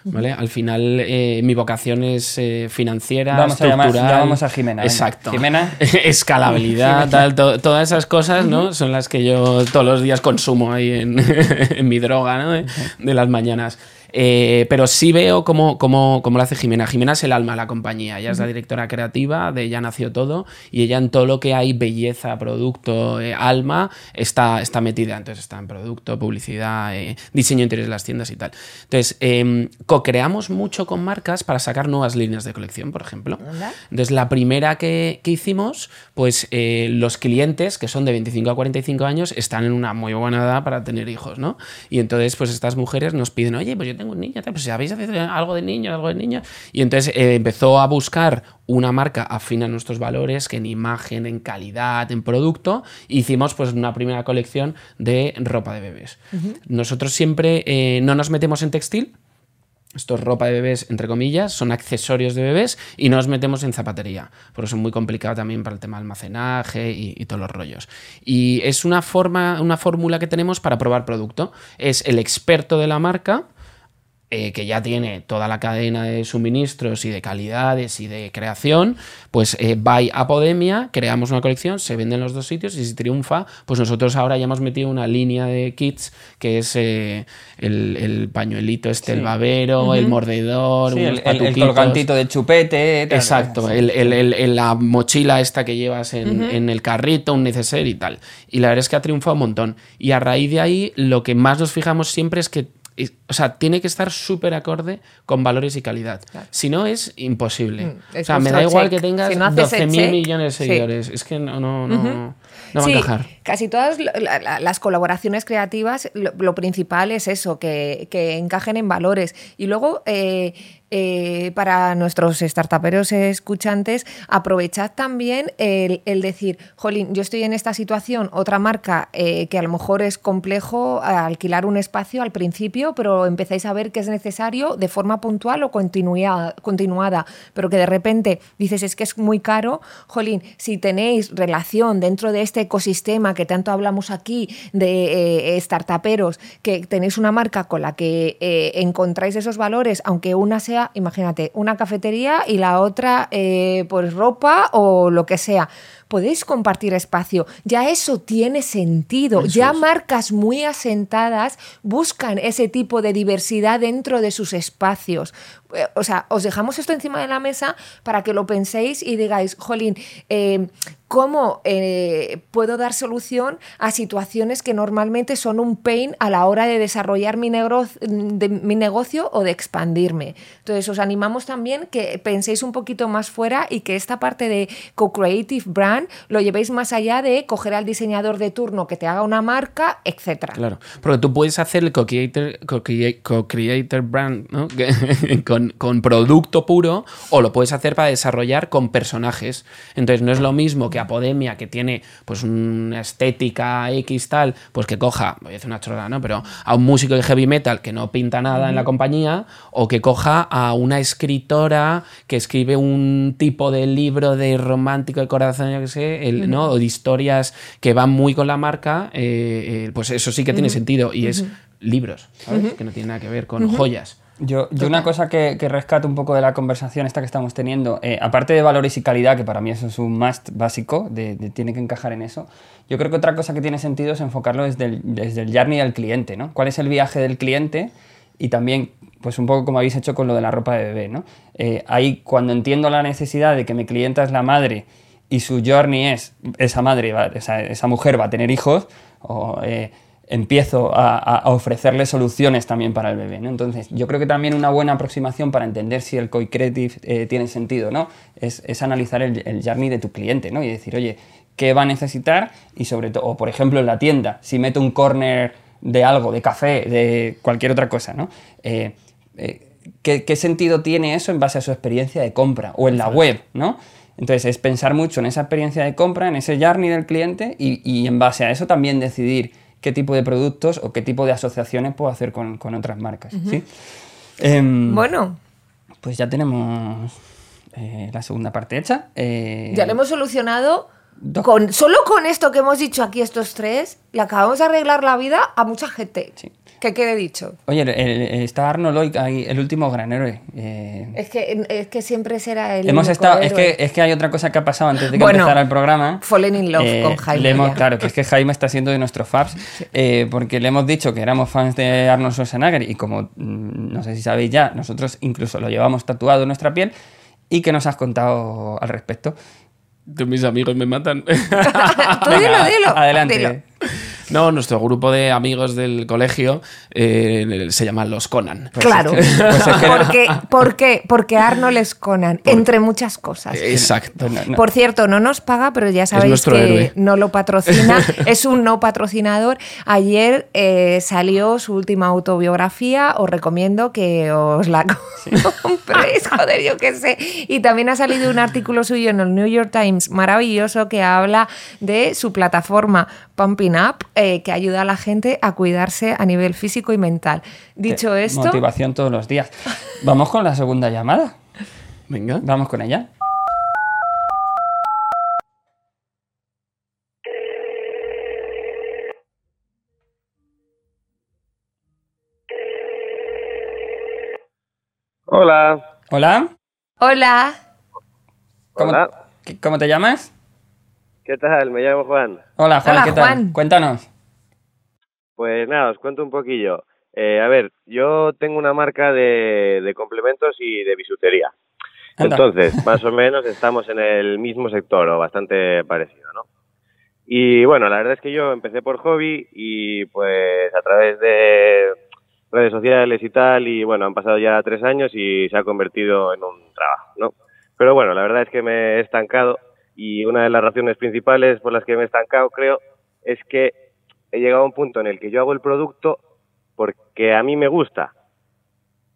A: ¿Vale? Al final eh, mi vocación es eh, financiera,
B: Vamos a llamar-
A: estructural.
B: llamamos a Jimena, venga.
A: Exacto.
B: Jimena. <laughs>
A: Escalabilidad, tal, to- todas esas cosas, ¿no? Son las que yo todos los días consumo ahí en, <laughs> en mi droga, ¿no? De, de las mañanas. Eh, pero sí veo cómo, cómo, cómo lo hace Jimena. Jimena es el alma de la compañía. Ella es la directora creativa, de ella nació todo, y ella en todo lo que hay, belleza, producto, eh, alma, está, está metida. Entonces está en producto, publicidad, eh, diseño interior de las tiendas y tal. Entonces, eh, co-creamos mucho con marcas para sacar nuevas líneas de colección, por ejemplo. Entonces, la primera que, que hicimos, pues los clientes, que son de 25 a 45 años, están en una muy buena edad para tener hijos, ¿no? Y entonces, pues estas mujeres nos piden, oye, pues yo tengo un niño, tal, pues ¿habéis hecho algo de niño, algo de niño? Y entonces eh, empezó a buscar una marca afín a nuestros valores, que en imagen, en calidad, en producto, hicimos pues una primera colección de ropa de bebés. Nosotros siempre eh, no nos metemos en textil, esto es ropa de bebés, entre comillas, son accesorios de bebés y no nos metemos en zapatería, porque eso es muy complicado también para el tema de almacenaje y, y todos los rollos. Y es una forma, una fórmula que tenemos para probar producto. Es el experto de la marca, eh, que ya tiene toda la cadena de suministros y de calidades y de creación, pues eh, va a Podemia, creamos una colección, se vende en los dos sitios y si triunfa, pues nosotros ahora ya hemos metido una línea de kits que es eh, el, el pañuelito este, el babero, el mordedor,
B: Sí,
A: unos
B: el, colgantito de chupete. tal,
A: Exacto,
B: sí.
A: el- el- el- el- la mochila esta que llevas en, en el carrito, un neceser y tal. Y la verdad es que ha triunfado un montón. Y a raíz de ahí, lo que más nos fijamos siempre es que, o sea, tiene que estar súper acorde con valores y calidad. Si no, es imposible.
F: Mm,
A: o sea, me da igual
F: check.
A: que tengas
F: Si no haces el
A: 12.000
F: check,
A: millones de
F: sí.
A: seguidores. Es que no, no, no, no va a encajar.
F: casi todas la- la- las colaboraciones creativas, lo, lo principal es eso, que, que encajen en valores. Y luego, eh, eh, para nuestros startuperos escuchantes, aprovechad también el, decir, jolín, yo estoy en esta situación, otra marca eh, que a lo mejor es complejo alquilar un espacio al principio, pero empezáis a ver que es necesario de forma puntual o continua- continuada, pero que de repente dices, es que es muy caro, jolín, si tenéis relación dentro de este ecosistema que tanto hablamos aquí de eh, startuperos, que tenéis una marca con la que eh, encontráis esos valores, aunque una sea, imagínate, una cafetería y la otra eh, pues ropa o lo que sea. Podéis compartir espacio, ya eso tiene sentido, ya marcas muy asentadas buscan ese tipo de diversidad dentro de sus espacios. O sea, os dejamos esto encima de la mesa para que lo penséis y digáis, jolín, eh, ¿cómo eh, puedo dar solución a situaciones que normalmente son un pain a la hora de desarrollar mi, negro- de mi negocio o de expandirme? Entonces, os animamos también que penséis un poquito más fuera y que esta parte de co-creative brand lo llevéis más allá de coger al diseñador de turno que te haga una marca, etcétera.
A: Claro, porque tú puedes hacer el co-creator, co-crea- co-creator brand ¿no? <laughs> Que- con, con producto puro o lo puedes hacer para desarrollar con personajes. Entonces no es lo mismo que Apodemia, que tiene pues una estética X tal, pues que coja, voy a decir una chorrada, ¿no? Pero a un músico de heavy metal que no pinta nada en la compañía o que coja a una escritora que escribe un tipo de libro de romántico de corazón, yo que sé, el, ¿no? O de historias que van muy con la marca, eh, eh, pues eso sí que tiene sentido y es libros, ¿sabes? Que no tiene nada que ver con joyas.
B: Yo, yo una cosa que, que rescato un poco de la conversación esta que estamos teniendo, eh, aparte de valores y calidad, que para mí eso es un must básico, de, de- tiene que encajar en eso, yo creo que otra cosa que tiene sentido es enfocarlo desde el, desde el journey del cliente, ¿no? ¿Cuál es el viaje del cliente? Y también, pues un poco como habéis hecho con lo de la ropa de bebé, ¿no? Eh, ahí cuando entiendo la necesidad de que mi clienta es la madre y su journey es, esa madre, va- esa, esa mujer va a tener hijos, o... eh, empiezo a, ofrecerle soluciones también para el bebé. ¿no? Entonces, yo creo que también una buena aproximación para entender si el co-creative eh, tiene sentido no es, es analizar el, el journey de tu cliente ¿no? y decir, oye, ¿qué va a necesitar? Y sobre todo, o por ejemplo en la tienda, si meto un corner de algo, de café, de cualquier otra cosa, ¿no? Eh, eh, ¿qué, qué sentido tiene eso en base a su experiencia de compra o en la web, ¿no? Entonces es pensar mucho en esa experiencia de compra, en ese journey del cliente y, y en base a eso también decidir qué tipo de productos o qué tipo de asociaciones puedo hacer con, con otras marcas. ¿sí? Em,
F: Bueno,
B: Pues ya tenemos eh, la segunda parte hecha. Eh,
F: ya lo hemos solucionado.
B: do-
F: Con, solo con esto que hemos dicho aquí estos tres, le acabamos de arreglar la vida a mucha gente.
B: Sí.
F: Que quede dicho.
B: Oye, el- el- está Arnold hoy, ahí, el último gran héroe. Eh,
F: Es que, es que siempre será el.
B: hemos
F: único
B: estado, es que, es que hay otra cosa que ha pasado antes de que
F: Bueno,
B: empezara el programa.
F: Fallen in love
B: Eh,
F: con Jaime.
B: le hemos- claro, que es que Jaime está siendo de nuestros fans, eh, porque le hemos dicho que éramos fans de Arnold Schwarzenegger y como mm, no sé si sabéis ya, nosotros incluso lo llevamos tatuado en nuestra piel y que nos has contado al respecto.
A: Tú, mis amigos me matan. <laughs>
F: Tú dilo, dilo.
B: Adelante.
F: dilo.
A: No, nuestro grupo de amigos del colegio eh, se llama Los Conan.
F: claro.
B: pues es que-
F: porque, ¿Por qué? Porque Arnold es Conan, entre muchas cosas.
A: Exacto.
B: Pues no- no-
F: Por cierto, no nos paga, pero ya sabéis que
A: héroe.
F: no lo patrocina. <laughs> es un no patrocinador. Ayer eh, salió su última autobiografía. Os recomiendo que os la <laughs> compréis. Joder, yo qué sé. Y también ha salido un artículo suyo en el New York Times maravilloso que habla de su plataforma Pumping Up, eh, que ayuda a la gente a cuidarse a nivel físico y mental. Dicho
B: que-
F: esto,
B: Motivación todos los días. Vamos con la segunda llamada.
A: Venga.
B: Vamos con ella.
G: Hola.
B: Hola.
F: hola.
B: ¿Cómo,
G: Hola.
B: cómo te llamas?
G: ¿Qué tal? Me llamo Juan.
B: Hola, Juan.
F: Hola,
B: ¿Qué tal?
F: Juan.
B: Cuéntanos.
G: Pues nada, os cuento un poquillo. Eh, a ver, yo tengo una marca de, de complementos y de bisutería.
B: Anda.
G: Entonces, más o menos estamos en el mismo sector o bastante parecido, ¿no? Y bueno, la verdad es que yo empecé por hobby y pues a través de redes sociales y tal, y bueno, han pasado ya tres años y se ha convertido en un trabajo, ¿no? Pero bueno, la verdad es que me he estancado y una de las razones principales por las que me he estancado, creo, es que he llegado a un punto en el que yo hago el producto porque a mí me gusta,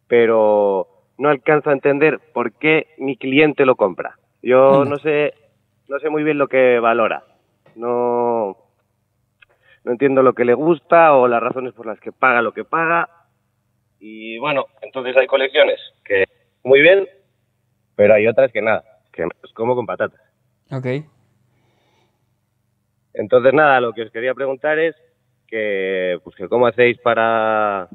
G: pero no alcanzo a entender por qué mi cliente lo compra. Yo no sé, no sé muy bien lo que valora. No, no entiendo lo que le gusta o las razones por las que paga lo que paga. Y bueno, entonces hay colecciones que muy bien, pero hay otras que nada, que las como con patatas.
B: Ok.
G: Entonces, nada, lo que os quería preguntar es que, pues, que cómo hacéis para,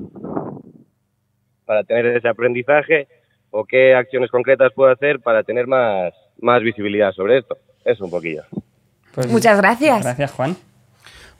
G: para tener ese aprendizaje o qué acciones concretas puedo hacer para tener más, más visibilidad sobre esto. Eso un poquillo.
B: Pues,
F: Muchas gracias.
B: Gracias, Juan.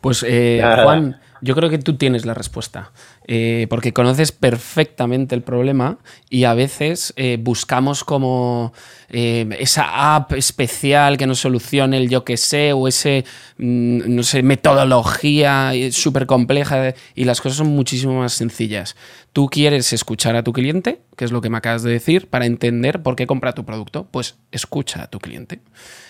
A: Pues eh. Juan, yo creo que tú tienes la respuesta, eh, porque conoces perfectamente el problema y a veces eh, buscamos como esa app especial que nos solucione el yo que sé o ese, mm, no sé, metodología súper compleja y las cosas son muchísimo más sencillas. Tú quieres escuchar a tu cliente, que es lo que me acabas de decir, para entender por qué compra tu producto. Pues escucha a tu cliente.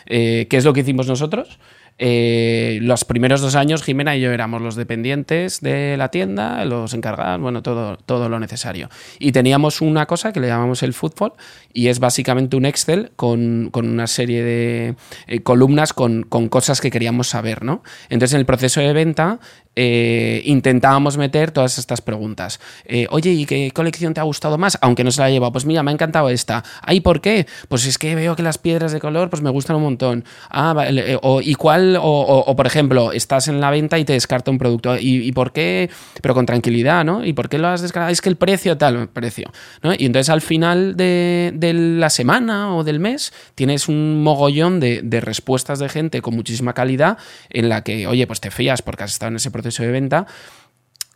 A: ¿Qué es lo que hicimos nosotros? Eh, los primeros dos años, Jimena y yo éramos los dependientes de la tienda, los encargados, bueno, todo, todo lo necesario. Y teníamos una cosa que le llamamos el fútbol y es básicamente un Excel con, con una serie de eh, columnas con, con cosas que queríamos saber, ¿no? Entonces, en el proceso de venta eh, intentábamos meter todas estas preguntas. Eh, Oye, ¿y qué colección te ha gustado más? Aunque no se la ha llevado. Pues mira, me ha encantado esta. ¿Ay, por qué? Pues es que veo que las piedras de color pues me gustan un montón. Ah, vale. eh, O, ¿Y cuál? O, por ejemplo, estás en la venta y te descarta un producto. ¿Y, por qué? Pero con tranquilidad, ¿no? ¿Y por qué lo has descartado? Es que el precio tal, precio. ¿no? Y entonces al final de, la semana o del mes tienes un mogollón de, de respuestas de gente con muchísima calidad en la que, oye, pues te fías porque has estado en ese proceso de venta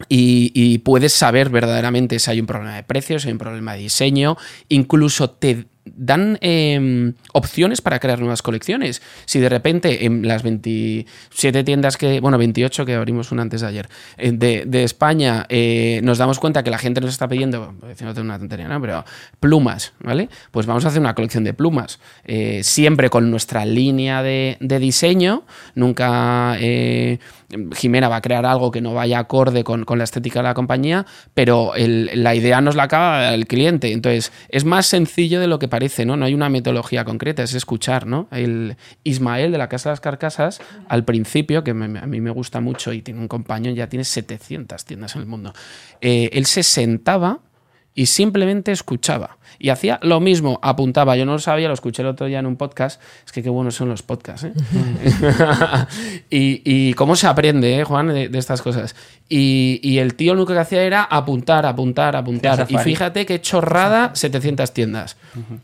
A: y, y puedes saber verdaderamente si hay un problema de precios, si hay un problema de diseño, incluso te dan eh, opciones para crear nuevas colecciones. Si de repente en las 27 tiendas que, bueno, 28 que abrimos una antes de ayer, eh, de, España, eh, nos damos cuenta que la gente nos está pidiendo, diciéndote una tontería, ¿no? Pero plumas, ¿vale? Pues vamos a hacer una colección de plumas, eh, siempre con nuestra línea de, diseño, nunca... Jimena va a crear algo que no vaya acorde con, con la estética de la compañía, pero la idea nos la acaba el cliente. Entonces, es más sencillo de lo que parece, ¿no? Hay una metodología concreta, es escuchar, ¿no? El Ismael de la Casa de las Carcasas, al principio, que me- a mí me gusta mucho y tiene un compañero, ya tiene 700 tiendas en el mundo, eh, él se sentaba y simplemente escuchaba. Y hacía lo mismo, apuntaba. Yo no lo sabía, lo escuché el otro día en un podcast. Es que qué buenos son los podcasts. ¿eh? <laughs> y, y cómo se aprende, ¿eh, Juan, de, de estas cosas. Y, y el tío lo único que hacía era apuntar, apuntar, apuntar. Y fíjate qué chorrada 700 tiendas.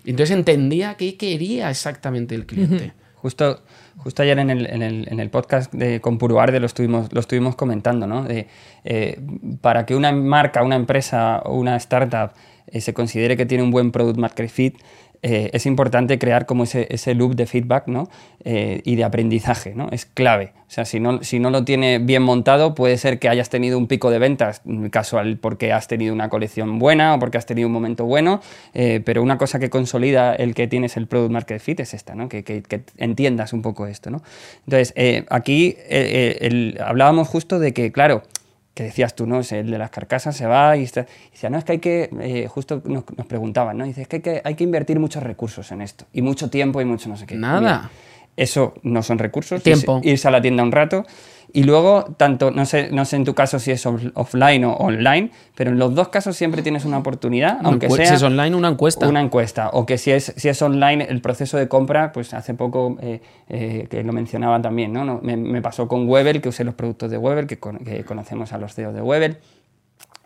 A: Y Entonces entendía qué quería exactamente el cliente.
B: Justo, justo ayer en el, en el- en el podcast de, con Puruarde lo estuvimos, lo estuvimos comentando, ¿no? De, eh, para que una marca, una empresa o una startup eh, se considere que tiene un buen product market fit, eh, es importante crear como ese, ese loop de feedback ¿no? Eh, y de aprendizaje, ¿no? Es clave. O sea, si no, si no lo tiene bien montado, puede ser que hayas tenido un pico de ventas mm, casual porque has tenido una colección buena o porque has tenido un momento bueno, eh, pero una cosa que consolida el que tienes el product market fit es esta, ¿no? Que, que- entiendas un poco esto, ¿no? Entonces, aquí hablábamos justo de que, claro, que decías tú, ¿no? Es El de las carcasas se va y, está, y decía, no, es que hay que, eh, justo nos, nos preguntaban, ¿no? Dice, es que hay, que hay que invertir muchos recursos en esto, y mucho tiempo y mucho no sé qué.
A: Nada.
B: Mira, eso no son recursos.
A: Tiempo.
B: Irse, irse a la tienda un rato. Y luego, tanto, no sé, no sé en tu caso si es off- offline o online, pero en los dos casos siempre tienes una oportunidad,
A: Una
B: aunque sea
A: si es online, una encuesta.
B: una encuesta. O que si es, si es online, el proceso de compra, pues hace poco, eh, eh, que lo mencionaba también, ¿no? No, me, me pasó con Weber, que usé los productos de Weber, que, con- que conocemos a los CEOs de Weber.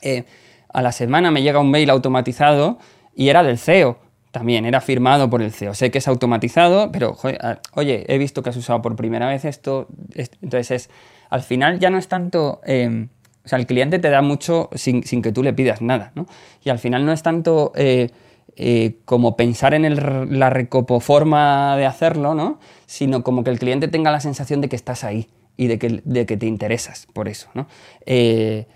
B: Eh, a la semana me llega un mail automatizado y era del CEO también, era firmado por el CEO. Sé que es automatizado, pero oye, he visto que has usado por primera vez esto. es- entonces, es, al final ya no es tanto... eh, o sea, el cliente te da mucho sin, sin que tú le pidas nada, ¿no? Y al final no es tanto eh, eh, como pensar en el- la recopoforma de hacerlo, ¿no? Sino como que el cliente tenga la sensación de que estás ahí y de que, de que te interesas por eso, ¿no? Eh,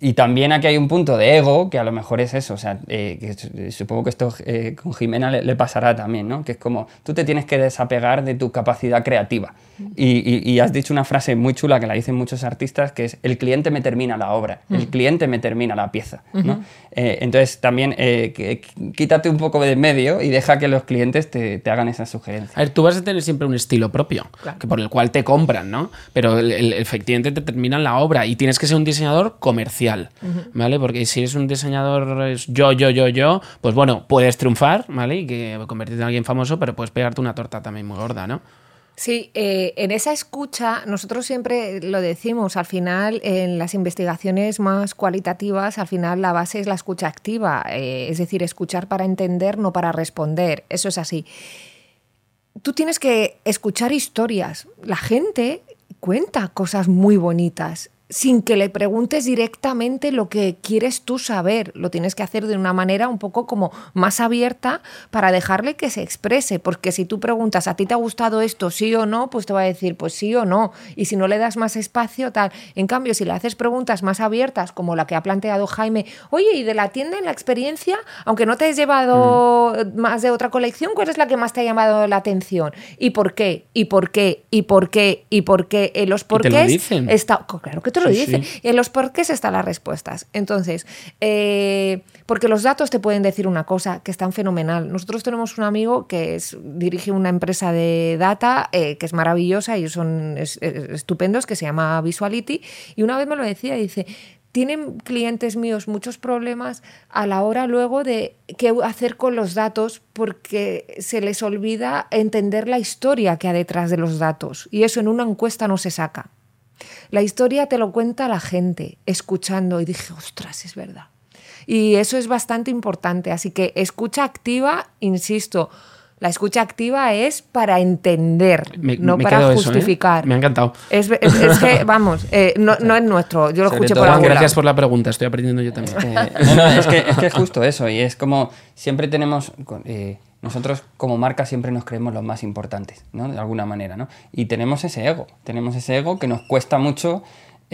B: y también aquí hay un punto de ego, que a lo mejor es eso, o sea, eh, que su- supongo que esto eh, con Jimena le, le pasará también, ¿no? Que es como, tú te tienes que desapegar de tu capacidad creativa. Y, y- y has dicho una frase muy chula que la dicen muchos artistas, que es, el cliente me termina la obra, el cliente me termina la pieza, ¿no? Eh, entonces también eh, que- quítate un poco de en medio y deja que los clientes te, te hagan esas sugerencias.
A: A ver, tú vas a tener siempre un estilo propio, que por el cual te compran, ¿no? Pero el, el- efectivamente te terminan la obra y tienes que ser un diseñador comercial, ¿vale? Porque si eres un diseñador yo, yo, yo, yo, pues bueno, puedes triunfar, ¿vale? Y que convertirte en alguien famoso, pero puedes pegarte una torta también muy gorda, ¿no?
F: Sí, eh, en esa escucha, nosotros siempre lo decimos, al final en las investigaciones más cualitativas, al final la base es la escucha activa, eh, es decir, escuchar para entender, no para responder, eso es así. Tú tienes que escuchar historias, la gente cuenta cosas muy bonitas sin que le preguntes directamente lo que quieres tú saber. Lo tienes que hacer de una manera un poco como más abierta para dejarle que se exprese. Porque si tú preguntas, ¿a ti te ha gustado esto, sí o no? Pues te va a decir, pues sí o no. Y si no le das más espacio, tal. En cambio, si le haces preguntas más abiertas, como la que ha planteado Jaime, oye, ¿y de la tienda en la experiencia, aunque no te has llevado más de otra colección, cuál es la que más te ha llamado la atención? ¿Y por qué? ¿Y por qué? ¿Y por qué? ¿Y por qué? En los
A: te lo
F: porqués
A: dicen.
F: está, claro que te lo
A: Sí,
F: dice.
A: sí.
F: Y en los porqués están las respuestas. Entonces, eh, porque los datos te pueden decir una cosa que es tan fenomenal. Nosotros tenemos un amigo que es, dirige una empresa de data eh, que es maravillosa y son es- es- estupendos, que se llama Visuality. Y una vez me lo decía, dice, tienen clientes míos muchos problemas a la hora luego de qué hacer con los datos porque se les olvida entender la historia que hay detrás de los datos. Y eso en una encuesta no se saca. La historia te lo cuenta la gente, escuchando, y dije, ostras, es verdad. Y eso es bastante importante. Así que escucha activa, insisto, la escucha activa es para entender,
A: Me-
F: no
A: me
F: para
A: eso, ¿eh?
F: justificar.
A: Me ha encantado.
F: Es, es- es que, <laughs> vamos, eh, no, no es nuestro, yo lo
B: Sobre
F: escuché
B: todo
F: por algún
A: gracias
F: lado.
A: por la pregunta, estoy aprendiendo yo también.
B: Eh, <laughs> no, no, es que, es que es justo eso, y es como siempre tenemos, eh, nosotros como marca siempre nos creemos los más importantes, ¿no? De alguna manera, ¿no? Y tenemos ese ego, tenemos ese ego que nos cuesta mucho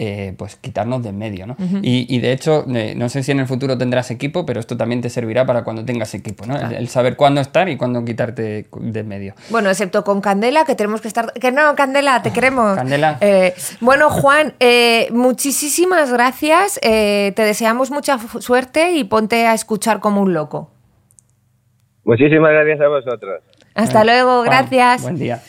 B: eh, pues quitarnos de en medio, ¿no? y, y de hecho, eh, no sé si en el futuro tendrás equipo, pero esto también te servirá para cuando tengas equipo, ¿no? El, el saber cuándo estar y cuándo quitarte de en medio.
F: Bueno, excepto con Candela, que tenemos que estar. Que no, Candela, te queremos.
B: Candela.
F: Eh, bueno, Juan, eh, muchísimas gracias. eh, te deseamos mucha suerte y ponte a escuchar como un loco.
G: Muchísimas gracias a vosotros.
F: Hasta luego,
B: Juan,
F: gracias.
B: Buen día.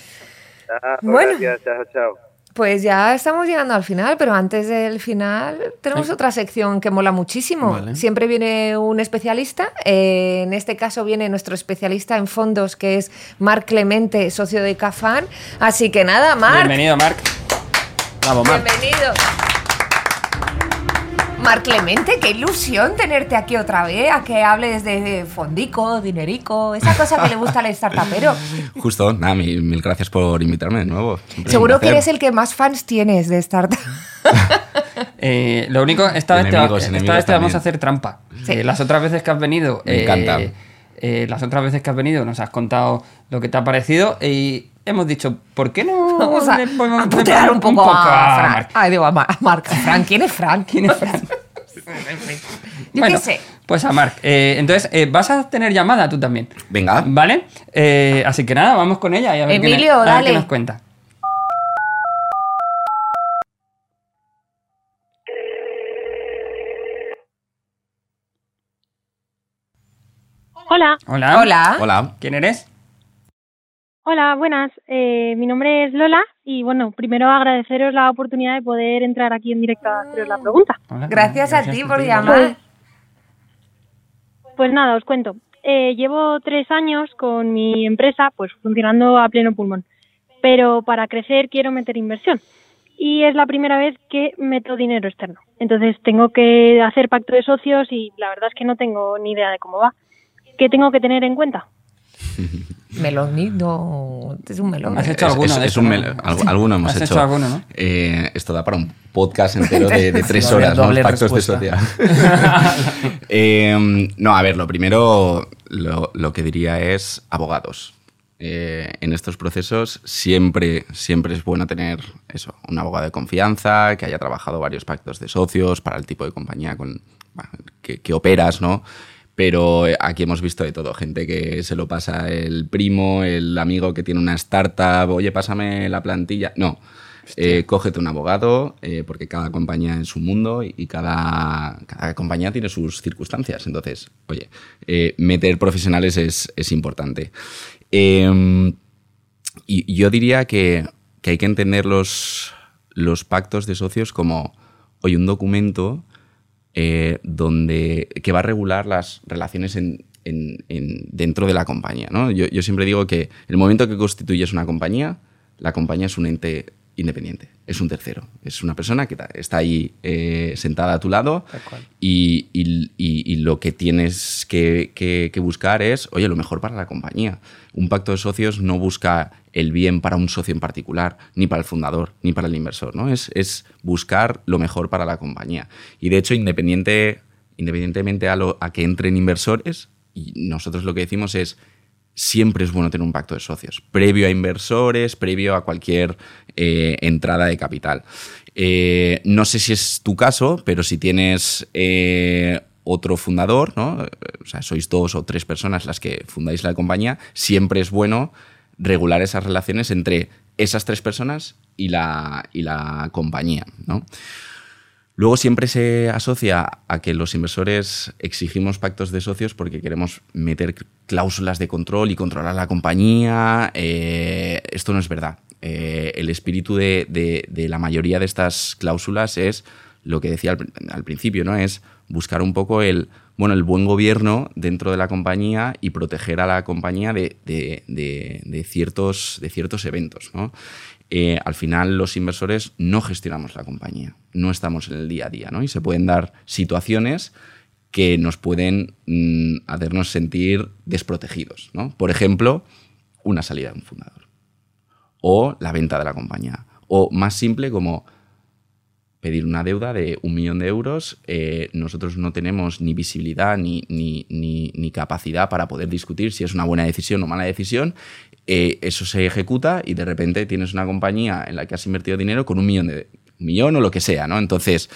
G: Chao,
F: Bueno.
G: Gracias, chao, chao.
F: Pues ya estamos llegando al final, pero antes del final tenemos otra sección que mola muchísimo.
A: Vale.
F: Siempre viene un especialista. eh, en este caso viene nuestro especialista en fondos, que es Marc Clemente, socio de Cafán. Así que nada, Marc,
B: Bienvenido, Marc.
A: Bravo, Marc.
F: bienvenido. Marc Clemente, qué ilusión tenerte aquí otra vez, a que hables de fondico, dinerico, esa cosa que le gusta al startupero. <laughs>
H: Justo, nada, mil, mil gracias por invitarme de nuevo. Siempre
F: Seguro que eres el que más fans tienes de startup. <laughs>
B: Eh, lo único, esta vez, te, va-
H: Enemigos,
B: esta
H: enemigos
B: vez te vamos a hacer trampa.
F: Sí.
B: Eh, las otras veces que has venido.
H: Me
B: eh,
H: encanta.
B: eh, las otras veces que has venido nos has contado lo que te ha parecido y hemos dicho, ¿por qué no <laughs>
F: Vamos a,
B: le
F: a putear un poco, a, Fran.
B: Marc?
F: Ay, digo, a, Ma- a Marc. <laughs> Fran, ¿quién es Fran?
B: ¿Quién es Fran? <laughs>
F: Yo
B: Bueno,
F: qué sé.
B: Pues a Marc. Eh, entonces, eh, vas a tener llamada tú también.
H: Venga.
B: ¿Vale? Eh, así que nada, vamos con ella y a ver, qué,
F: Emilio,
B: a ver
F: dale.
B: qué nos cuenta.
I: Hola,
B: Hola.
F: Hola.
H: Hola.
B: ¿Quién eres?
I: Hola, buenas. Eh, mi nombre es Lola y bueno, primero agradeceros la oportunidad de poder entrar aquí en directo a haceros la pregunta.
B: Hola.
F: Gracias a ti por llamar.
I: Pues nada, os cuento. Eh, llevo tres años con mi empresa pues funcionando a pleno pulmón, pero para crecer quiero meter inversión y es la primera vez que meto dinero externo. Entonces tengo que hacer pacto de socios y la verdad es que no tengo ni idea de cómo va. ¿Qué tengo que tener en cuenta? <laughs>
F: Melón, no. Es un melón.
B: Has hecho alguno
H: es-
B: de
H: es
B: estos,
H: un alguno hemos
B: Has
H: hecho.
B: hecho alguno, ¿no?
H: Eh, esto da para un podcast entero de, de <laughs> tres horas, ¿no? Pactos de sociedad. <laughs> Eh, no, a ver, lo primero, lo, lo que diría es abogados. Eh, en estos procesos siempre, siempre es bueno tener eso, un abogado de confianza, que haya trabajado varios pactos de socios para el tipo de compañía con, bueno, que, que operas, ¿no? Pero eh, aquí hemos visto de todo, gente que se lo pasa el primo, el amigo que tiene una startup, oye, pásame la plantilla. No, eh, cógete un abogado, eh, porque cada compañía es un mundo y, y cada, cada compañía tiene sus circunstancias. Entonces, oye, eh, meter profesionales es, es importante. Eh, y yo diría que, que hay que entender los, los pactos de socios como, oye, un documento eh, donde, que va a regular las relaciones en, en- en- dentro de la compañía. ¿no? Yo, yo siempre digo que el momento que constituyes una compañía, la compañía es un ente independiente, es un tercero, es una persona que está ahí eh, sentada a tu lado y, y- y- y lo que tienes que, que- que buscar es, oye, lo mejor para la compañía. Un pacto de socios no busca el bien para un socio en particular, ni para el fundador, ni para el inversor, ¿no? Es, es buscar lo mejor para la compañía. Y de hecho, independiente, independientemente a, lo, a que entren inversores, y nosotros lo que decimos es, siempre es bueno tener un pacto de socios, previo a inversores, previo a cualquier eh, entrada de capital. Eh, no sé si es tu caso, pero si tienes eh, otro fundador, ¿no? o sea, sois dos o tres personas las que fundáis la compañía, siempre es bueno regular esas relaciones entre esas tres personas y la, y la compañía. ¿no? Luego siempre se asocia a que los inversores exigimos pactos de socios porque queremos meter cláusulas de control y controlar la compañía. Eh, esto no es verdad. Eh, el espíritu de, la mayoría de estas cláusulas es lo que decía al, pr- al principio, ¿no? Es buscar un poco el, bueno, el buen gobierno dentro de la compañía y proteger a la compañía de- de ciertos, de ciertos eventos, ¿no? Eh, al final los inversores no gestionamos la compañía, no estamos en el día a día, ¿no? Y se pueden dar situaciones que nos pueden mm, hacernos sentir desprotegidos, ¿no? Por ejemplo, una salida de un fundador o la venta de la compañía o más simple como pedir una deuda de un millón de euros, eh, nosotros no tenemos ni visibilidad ni, ni, ni- ni capacidad para poder discutir si es una buena decisión o mala decisión. Eh, eso se ejecuta y de repente tienes una compañía en la que has invertido dinero con un millón, de, un millón o lo que sea, ¿no? Entonces,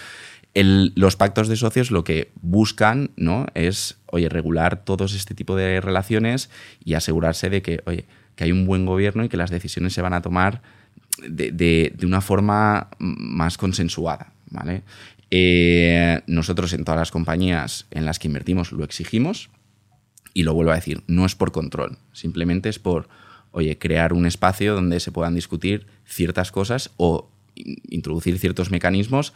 H: los pactos de socios lo que buscan ¿no? es, oye, regular todos este tipo de relaciones y asegurarse de que, oye, que hay un buen gobierno y que las decisiones se van a tomar de, de- de una forma más consensuada. ¿vale? Eh, nosotros en todas las compañías en las que invertimos lo exigimos y lo vuelvo a decir, no es por control, simplemente es por, oye, crear un espacio donde se puedan discutir ciertas cosas o introducir ciertos mecanismos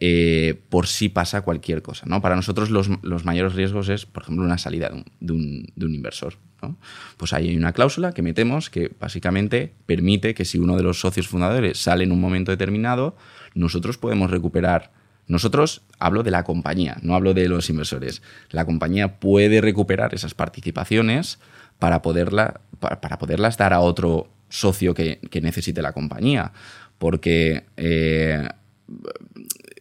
H: eh, por si pasa cualquier cosa. ¿no? Para nosotros los, los, mayores riesgos es, por ejemplo, una salida de un, de un, inversor. ¿no? Pues ahí hay una cláusula que metemos que básicamente permite que si uno de los socios fundadores sale en un momento determinado, nosotros podemos recuperar. Nosotros hablo de la compañía, no hablo de los inversores. La compañía puede recuperar esas participaciones para, poderla, para, poderlas dar a otro socio que, necesite la compañía. Porque eh,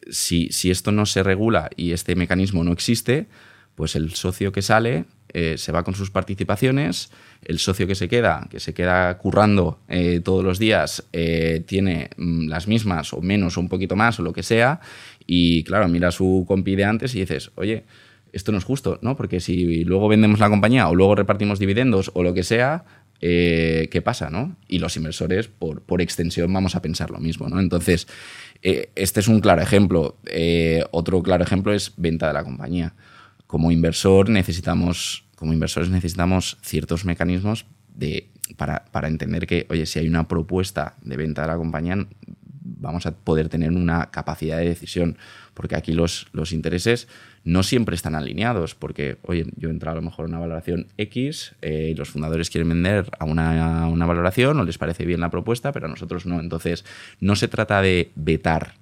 H: si, si, esto no se regula y este mecanismo no existe, pues el socio que sale eh, se va con sus participaciones, el socio que se queda, que se queda currando eh, todos los días, tiene mm, las mismas o menos o un poquito más o lo que sea, y claro, mira su compi de antes y dices, oye, esto no es justo, ¿no? Porque si luego vendemos la compañía o luego repartimos dividendos o lo que sea, eh, ¿qué pasa? ¿no? Y los inversores, por, por, extensión, vamos a pensar lo mismo. ¿no? Entonces, eh, este es un claro ejemplo. Eh, otro claro ejemplo es venta de la compañía. Como inversor necesitamos, como inversores necesitamos ciertos mecanismos de, para, para entender que, oye, si hay una propuesta de venta de la compañía, vamos a poder tener una capacidad de decisión, porque aquí los, los intereses no siempre están alineados, porque, oye, yo he entrado a lo mejor a una valoración X, eh, los fundadores quieren vender a una, una, valoración o les parece bien la propuesta, pero a nosotros no. Entonces, no se trata de vetar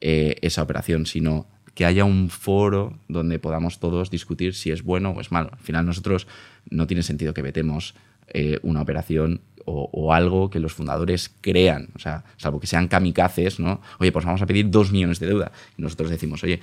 H: eh, esa operación, sino que haya un foro donde podamos todos discutir si es bueno o es malo. Al final, nosotros no tiene sentido que vetemos eh, una operación o, algo que los fundadores crean, o sea, salvo que sean kamikazes, ¿no? Oye, pues vamos a pedir dos millones de deuda. Y nosotros decimos, oye,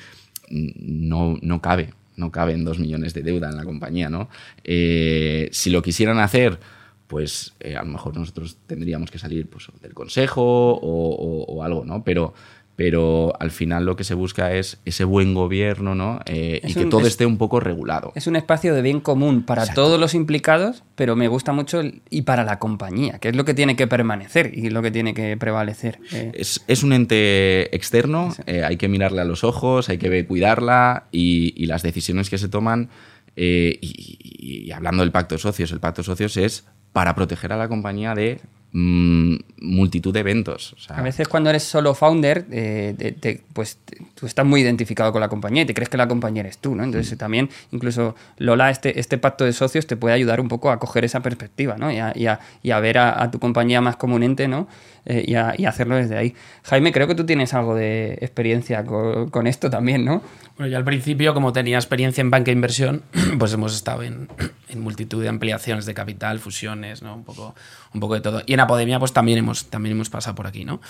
H: no, no cabe, no caben dos millones de deuda en la compañía, ¿no? Eh, si lo quisieran hacer, pues eh, a lo mejor nosotros tendríamos que salir pues, del consejo o, o algo, ¿no? Pero pero al final lo que se busca es ese buen gobierno ¿no? Eh, y que un, todo es, esté un poco regulado.
B: Es un espacio de bien común para Exacto. todos los implicados, pero me gusta mucho el, y para la compañía, que es lo que tiene que permanecer y lo que tiene que prevalecer.
H: Eh. Es, es, un ente externo, eh, hay que mirarle a los ojos, hay que cuidarla y, y las decisiones que se toman. Y, y hablando del pacto de socios, el pacto de socios es para proteger a la compañía de multitud de eventos. O sea,
B: a veces cuando eres solo founder, eh, te, te, pues tú estás muy identificado con la compañía y te crees que la compañía eres tú, ¿no? Entonces mm. también, incluso Lola, este, este pacto de socios te puede ayudar un poco a coger esa perspectiva, ¿no? Y a, y a, y a ver a, a, tu compañía más como un ente, ¿no? Eh, y, y, hacerlo desde ahí. Jaime, creo que tú tienes algo de experiencia con, con, esto también, ¿no?
A: Bueno, yo al principio, como tenía experiencia en banca de inversión, <clears throat> pues hemos estado en, en multitud de ampliaciones de capital, fusiones, ¿no? Un poco, un poco de todo. Y en Apodemia, pues también hemos, también hemos pasado por aquí, ¿no?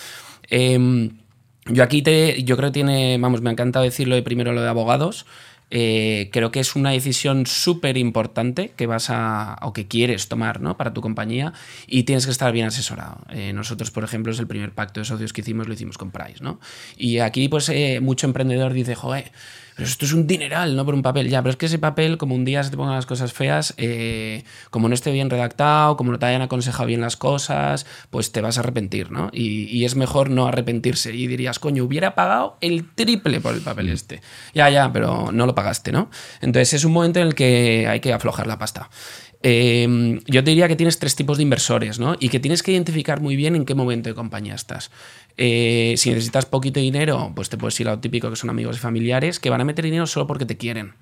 A: Eh, yo aquí te, yo creo que tiene, vamos, me ha encantado decirlo de primero lo de abogados. Eh, creo que es una decisión súper importante que vas a o que quieres tomar ¿no? para tu compañía y tienes que estar bien asesorado. Eh, nosotros, por ejemplo, es el primer pacto de socios que hicimos, lo hicimos con Price. ¿no? Y aquí, pues, eh, mucho emprendedor dice, joder, pero esto es un dineral, ¿no? Por un papel. Ya, pero es que ese papel, como un día se te pongan las cosas feas, eh, como no esté bien redactado, como no te hayan aconsejado bien las cosas, pues te vas a arrepentir, ¿no? Y, y, es mejor no arrepentirse. Y dirías, coño, hubiera pagado el triple por el papel este. Ya, ya, pero no lo pagaste, ¿no? Entonces es un momento en el que hay que aflojar la pasta. Eh, yo te diría que tienes tres tipos de inversores, ¿no? Y que tienes que identificar muy bien en qué momento de compañía estás. Eh, si necesitas poquito dinero, pues te puedes ir a lo típico que son amigos y familiares que van a meter dinero solo porque te quieren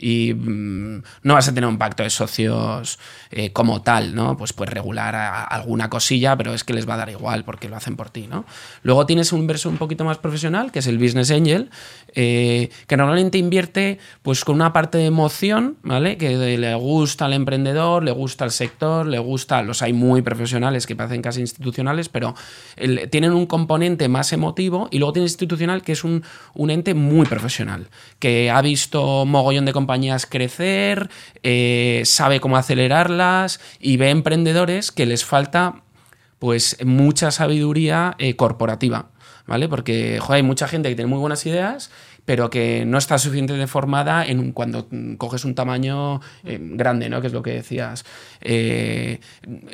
A: y mmm, no vas a tener un pacto de socios eh, como tal, ¿no? Pues puedes regular alguna cosilla, pero es que les va a dar igual porque lo hacen por ti, ¿no? Luego tienes un inversor un poquito más profesional, que es el Business Angel, eh, que normalmente invierte pues con una parte de emoción, ¿vale? Que le gusta al emprendedor, le gusta al sector, le gusta, los hay muy profesionales que parecen casi institucionales, pero el, tienen un componente más emotivo y luego tienes institucional que es un, ente muy profesional, que ha visto mogollón de compañías compañías crecer, eh, sabe cómo acelerarlas y ve emprendedores que les falta pues mucha sabiduría eh, corporativa, ¿vale? Porque joder, hay mucha gente que tiene muy buenas ideas, pero que no está suficientemente formada en cuando coges un tamaño eh, grande, ¿no? Que es lo que decías. Es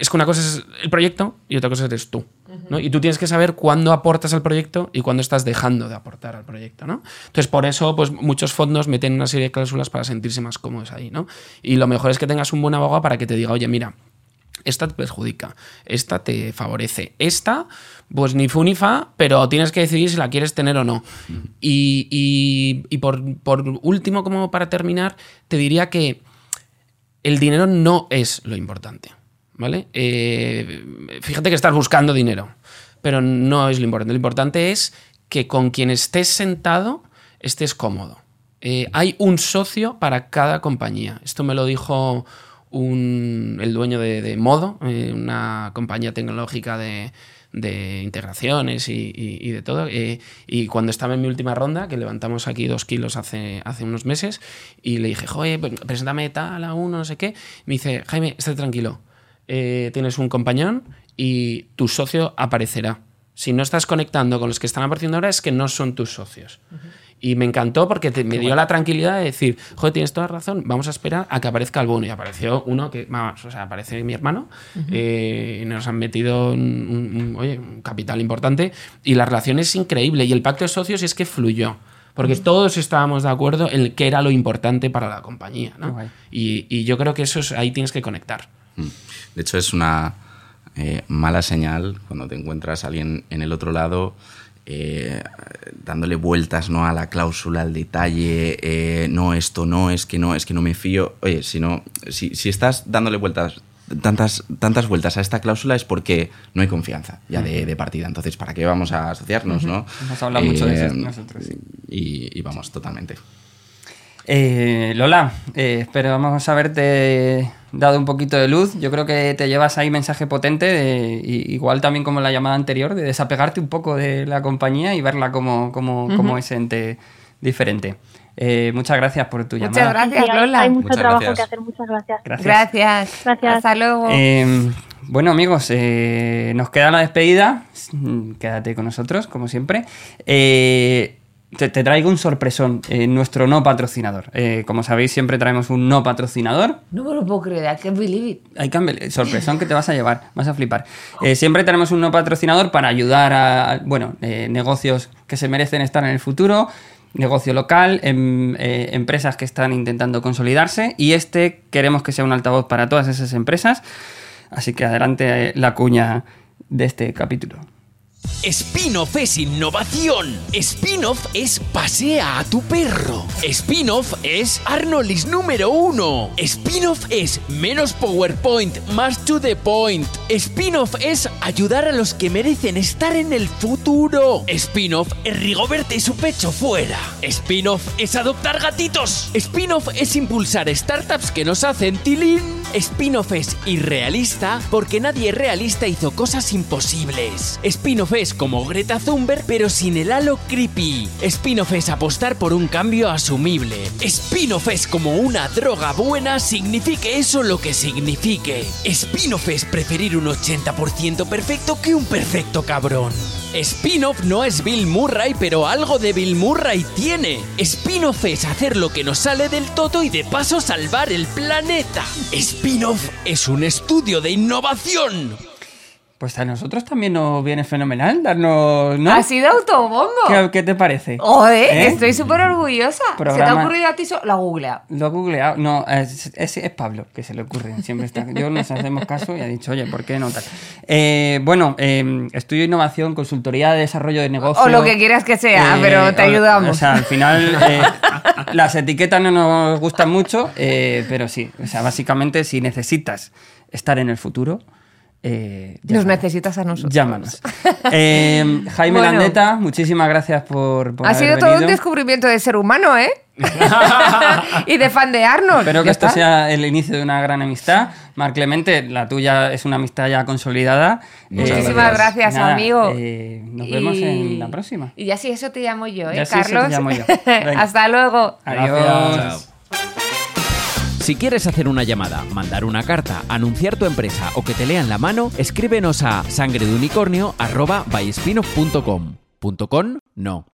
A: que una cosa es el proyecto y otra cosa eres tú. ¿No? Y tú tienes que saber cuándo aportas al proyecto y cuándo estás dejando de aportar al proyecto. ¿no? Entonces, por eso, pues muchos fondos meten una serie de cláusulas para sentirse más cómodos ahí. ¿no? Y lo mejor es que tengas un buen abogado para que te diga, oye, mira, esta te perjudica, esta te favorece, esta, pues ni fu ni fa, pero tienes que decidir si la quieres tener o no. Y, y- y por, por último, como para terminar, te diría que el dinero no es lo importante, ¿vale? Eh, fíjate que estás buscando dinero, pero no es lo importante. Lo importante es que con quien estés sentado estés cómodo. Eh, hay un socio para cada compañía. Esto me lo dijo el dueño de, Modo, eh, una compañía tecnológica de, integraciones y, de todo. Y cuando estaba en mi última ronda, que levantamos aquí dos kilos hace, unos meses, y le dije, joder, pues, preséntame tal a uno, no sé qué, me dice, Jaime, estate tranquilo, eh, tienes un compañón y tu socio aparecerá. Si no estás conectando con los que están apareciendo ahora, es que no son tus socios. Y me encantó porque te- me dio la tranquilidad de decir, joder, tienes toda razón, vamos a esperar a que aparezca el bono. Y apareció uno que, vamos, o sea, aparece mi hermano, eh, y nos han metido un, un- un- oye, un capital importante y la relación es increíble. Y el pacto de socios es que fluyó. Porque todos estábamos de acuerdo en qué era lo importante para la compañía. ¿no? Y, y yo creo que eso es, ahí tienes que conectar.
H: De hecho, es una eh, mala señal cuando te encuentras a alguien en el otro lado eh, dándole vueltas ¿no? a la cláusula, al detalle, eh, no, esto no, es que no, es que no me fío. Oye, si, no, si, si estás dándole vueltas, tantas, tantas vueltas a esta cláusula es porque no hay confianza ya de, de partida. Entonces, ¿para qué vamos a asociarnos? ¿no?
B: Hemos hablado mucho de eso
H: Eh,
B: nosotros, sí.
H: Y, y vamos, totalmente.
B: Eh, Lola, eh, esperamos haberte dado un poquito de luz. Yo creo que te llevas ahí mensaje potente, de- igual también como en la llamada anterior, de desapegarte un poco de la compañía y verla como, como, como ese ente diferente. Eh, muchas gracias por tu
F: Muchas
B: llamada.
F: gracias,
I: Sí, hay-
F: Lola.
I: Hay mucho
H: Muchas
I: trabajo
H: gracias.
I: que hacer, muchas gracias.
B: Gracias.
F: Gracias.
I: Gracias.
F: Hasta luego.
B: Eh, bueno, amigos, eh, nos queda la despedida. Quédate con nosotros, como siempre. Eh, te, te traigo un sorpresón, eh, nuestro no patrocinador. Eh, como sabéis, siempre traemos un no patrocinador.
F: no me lo puedo creer, I can't believe it.
B: Hay que sorpresón que te vas a llevar, vas a flipar. Eh, siempre tenemos un no patrocinador para ayudar a, bueno, eh, negocios que se merecen estar en el futuro, negocio local, em- eh, empresas que están intentando consolidarse y este queremos que sea un altavoz para todas esas empresas. Así que adelante eh, la cuña de este capítulo.
C: Spin-off es innovación. Spin-off es pasea a tu perro. Spin-off es Arnold's número uno. Spin-off es menos PowerPoint, más to the point. Spin-off es ayudar a los que merecen estar en el futuro. Spin-off es Rigobert y su pecho fuera. Spin-off es adoptar gatitos. Spin-off es impulsar startups que nos hacen tilín. Spin-off es irrealista porque nadie realista hizo cosas imposibles. Spin-off es como Greta Thunberg pero sin el halo creepy. Spin-off es apostar por un cambio asumible. Spin-off es como una droga buena signifique eso lo que signifique. Spin-off es preferir un 80% perfecto que un perfecto cabrón. Spin-off no es Bill Murray, pero algo de Bill Murray tiene. Spin-off es hacer lo que nos sale del toto y de paso salvar el planeta. Spin-off es un estudio de innovación.
B: Pues a nosotros también nos viene fenomenal darnos... ¿no?
F: Ha sido autobombo.
B: ¿Qué, qué te parece?
F: Joder,
B: ¿Eh?
F: estoy súper orgullosa. ¿Se te ha ocurrido a ti? so- Lo he googleado.
B: Lo he googleado. No, es, es, es Pablo que se le ocurre. Siempre está. Yo nos hacemos caso y ha dicho, oye, ¿por qué no tal? Eh, bueno, eh, estudio innovación, consultoría de desarrollo de negocio.
F: O lo que quieras que sea,
B: Eh,
F: pero te ayudamos.
B: O sea, al final las etiquetas no nos gustan mucho, pero sí. O sea, básicamente, si necesitas estar en el futuro, eh,
F: Nos necesitas a nosotros.
B: Llámanos. <laughs> Eh, Jaime
F: Bueno.
B: Landeta, muchísimas gracias por, por
F: Ha
B: haber
F: sido todo un descubrimiento de ser humano, ¿eh? <laughs> <laughs> y de fan de Arnold.
B: Espero que esto
F: está.
B: sea el inicio de una gran amistad. Mar Clemente, la tuya es una amistad ya consolidada.
H: Muchas
F: Muchísimas gracias,
B: nada,
F: amigo.
B: eh, nos vemos
F: Y-
B: en la próxima.
F: Y ya sí, eso te llamo yo, ¿eh,
B: Ya sí, eso te
F: Carlos?
B: llamo yo.
F: Hasta luego.
B: Adiós.
C: Si quieres hacer una llamada, mandar una carta, anunciar tu empresa o que te lean la mano, escríbenos a sangredeunicornio@byspinoff.com. ¿Punto? No.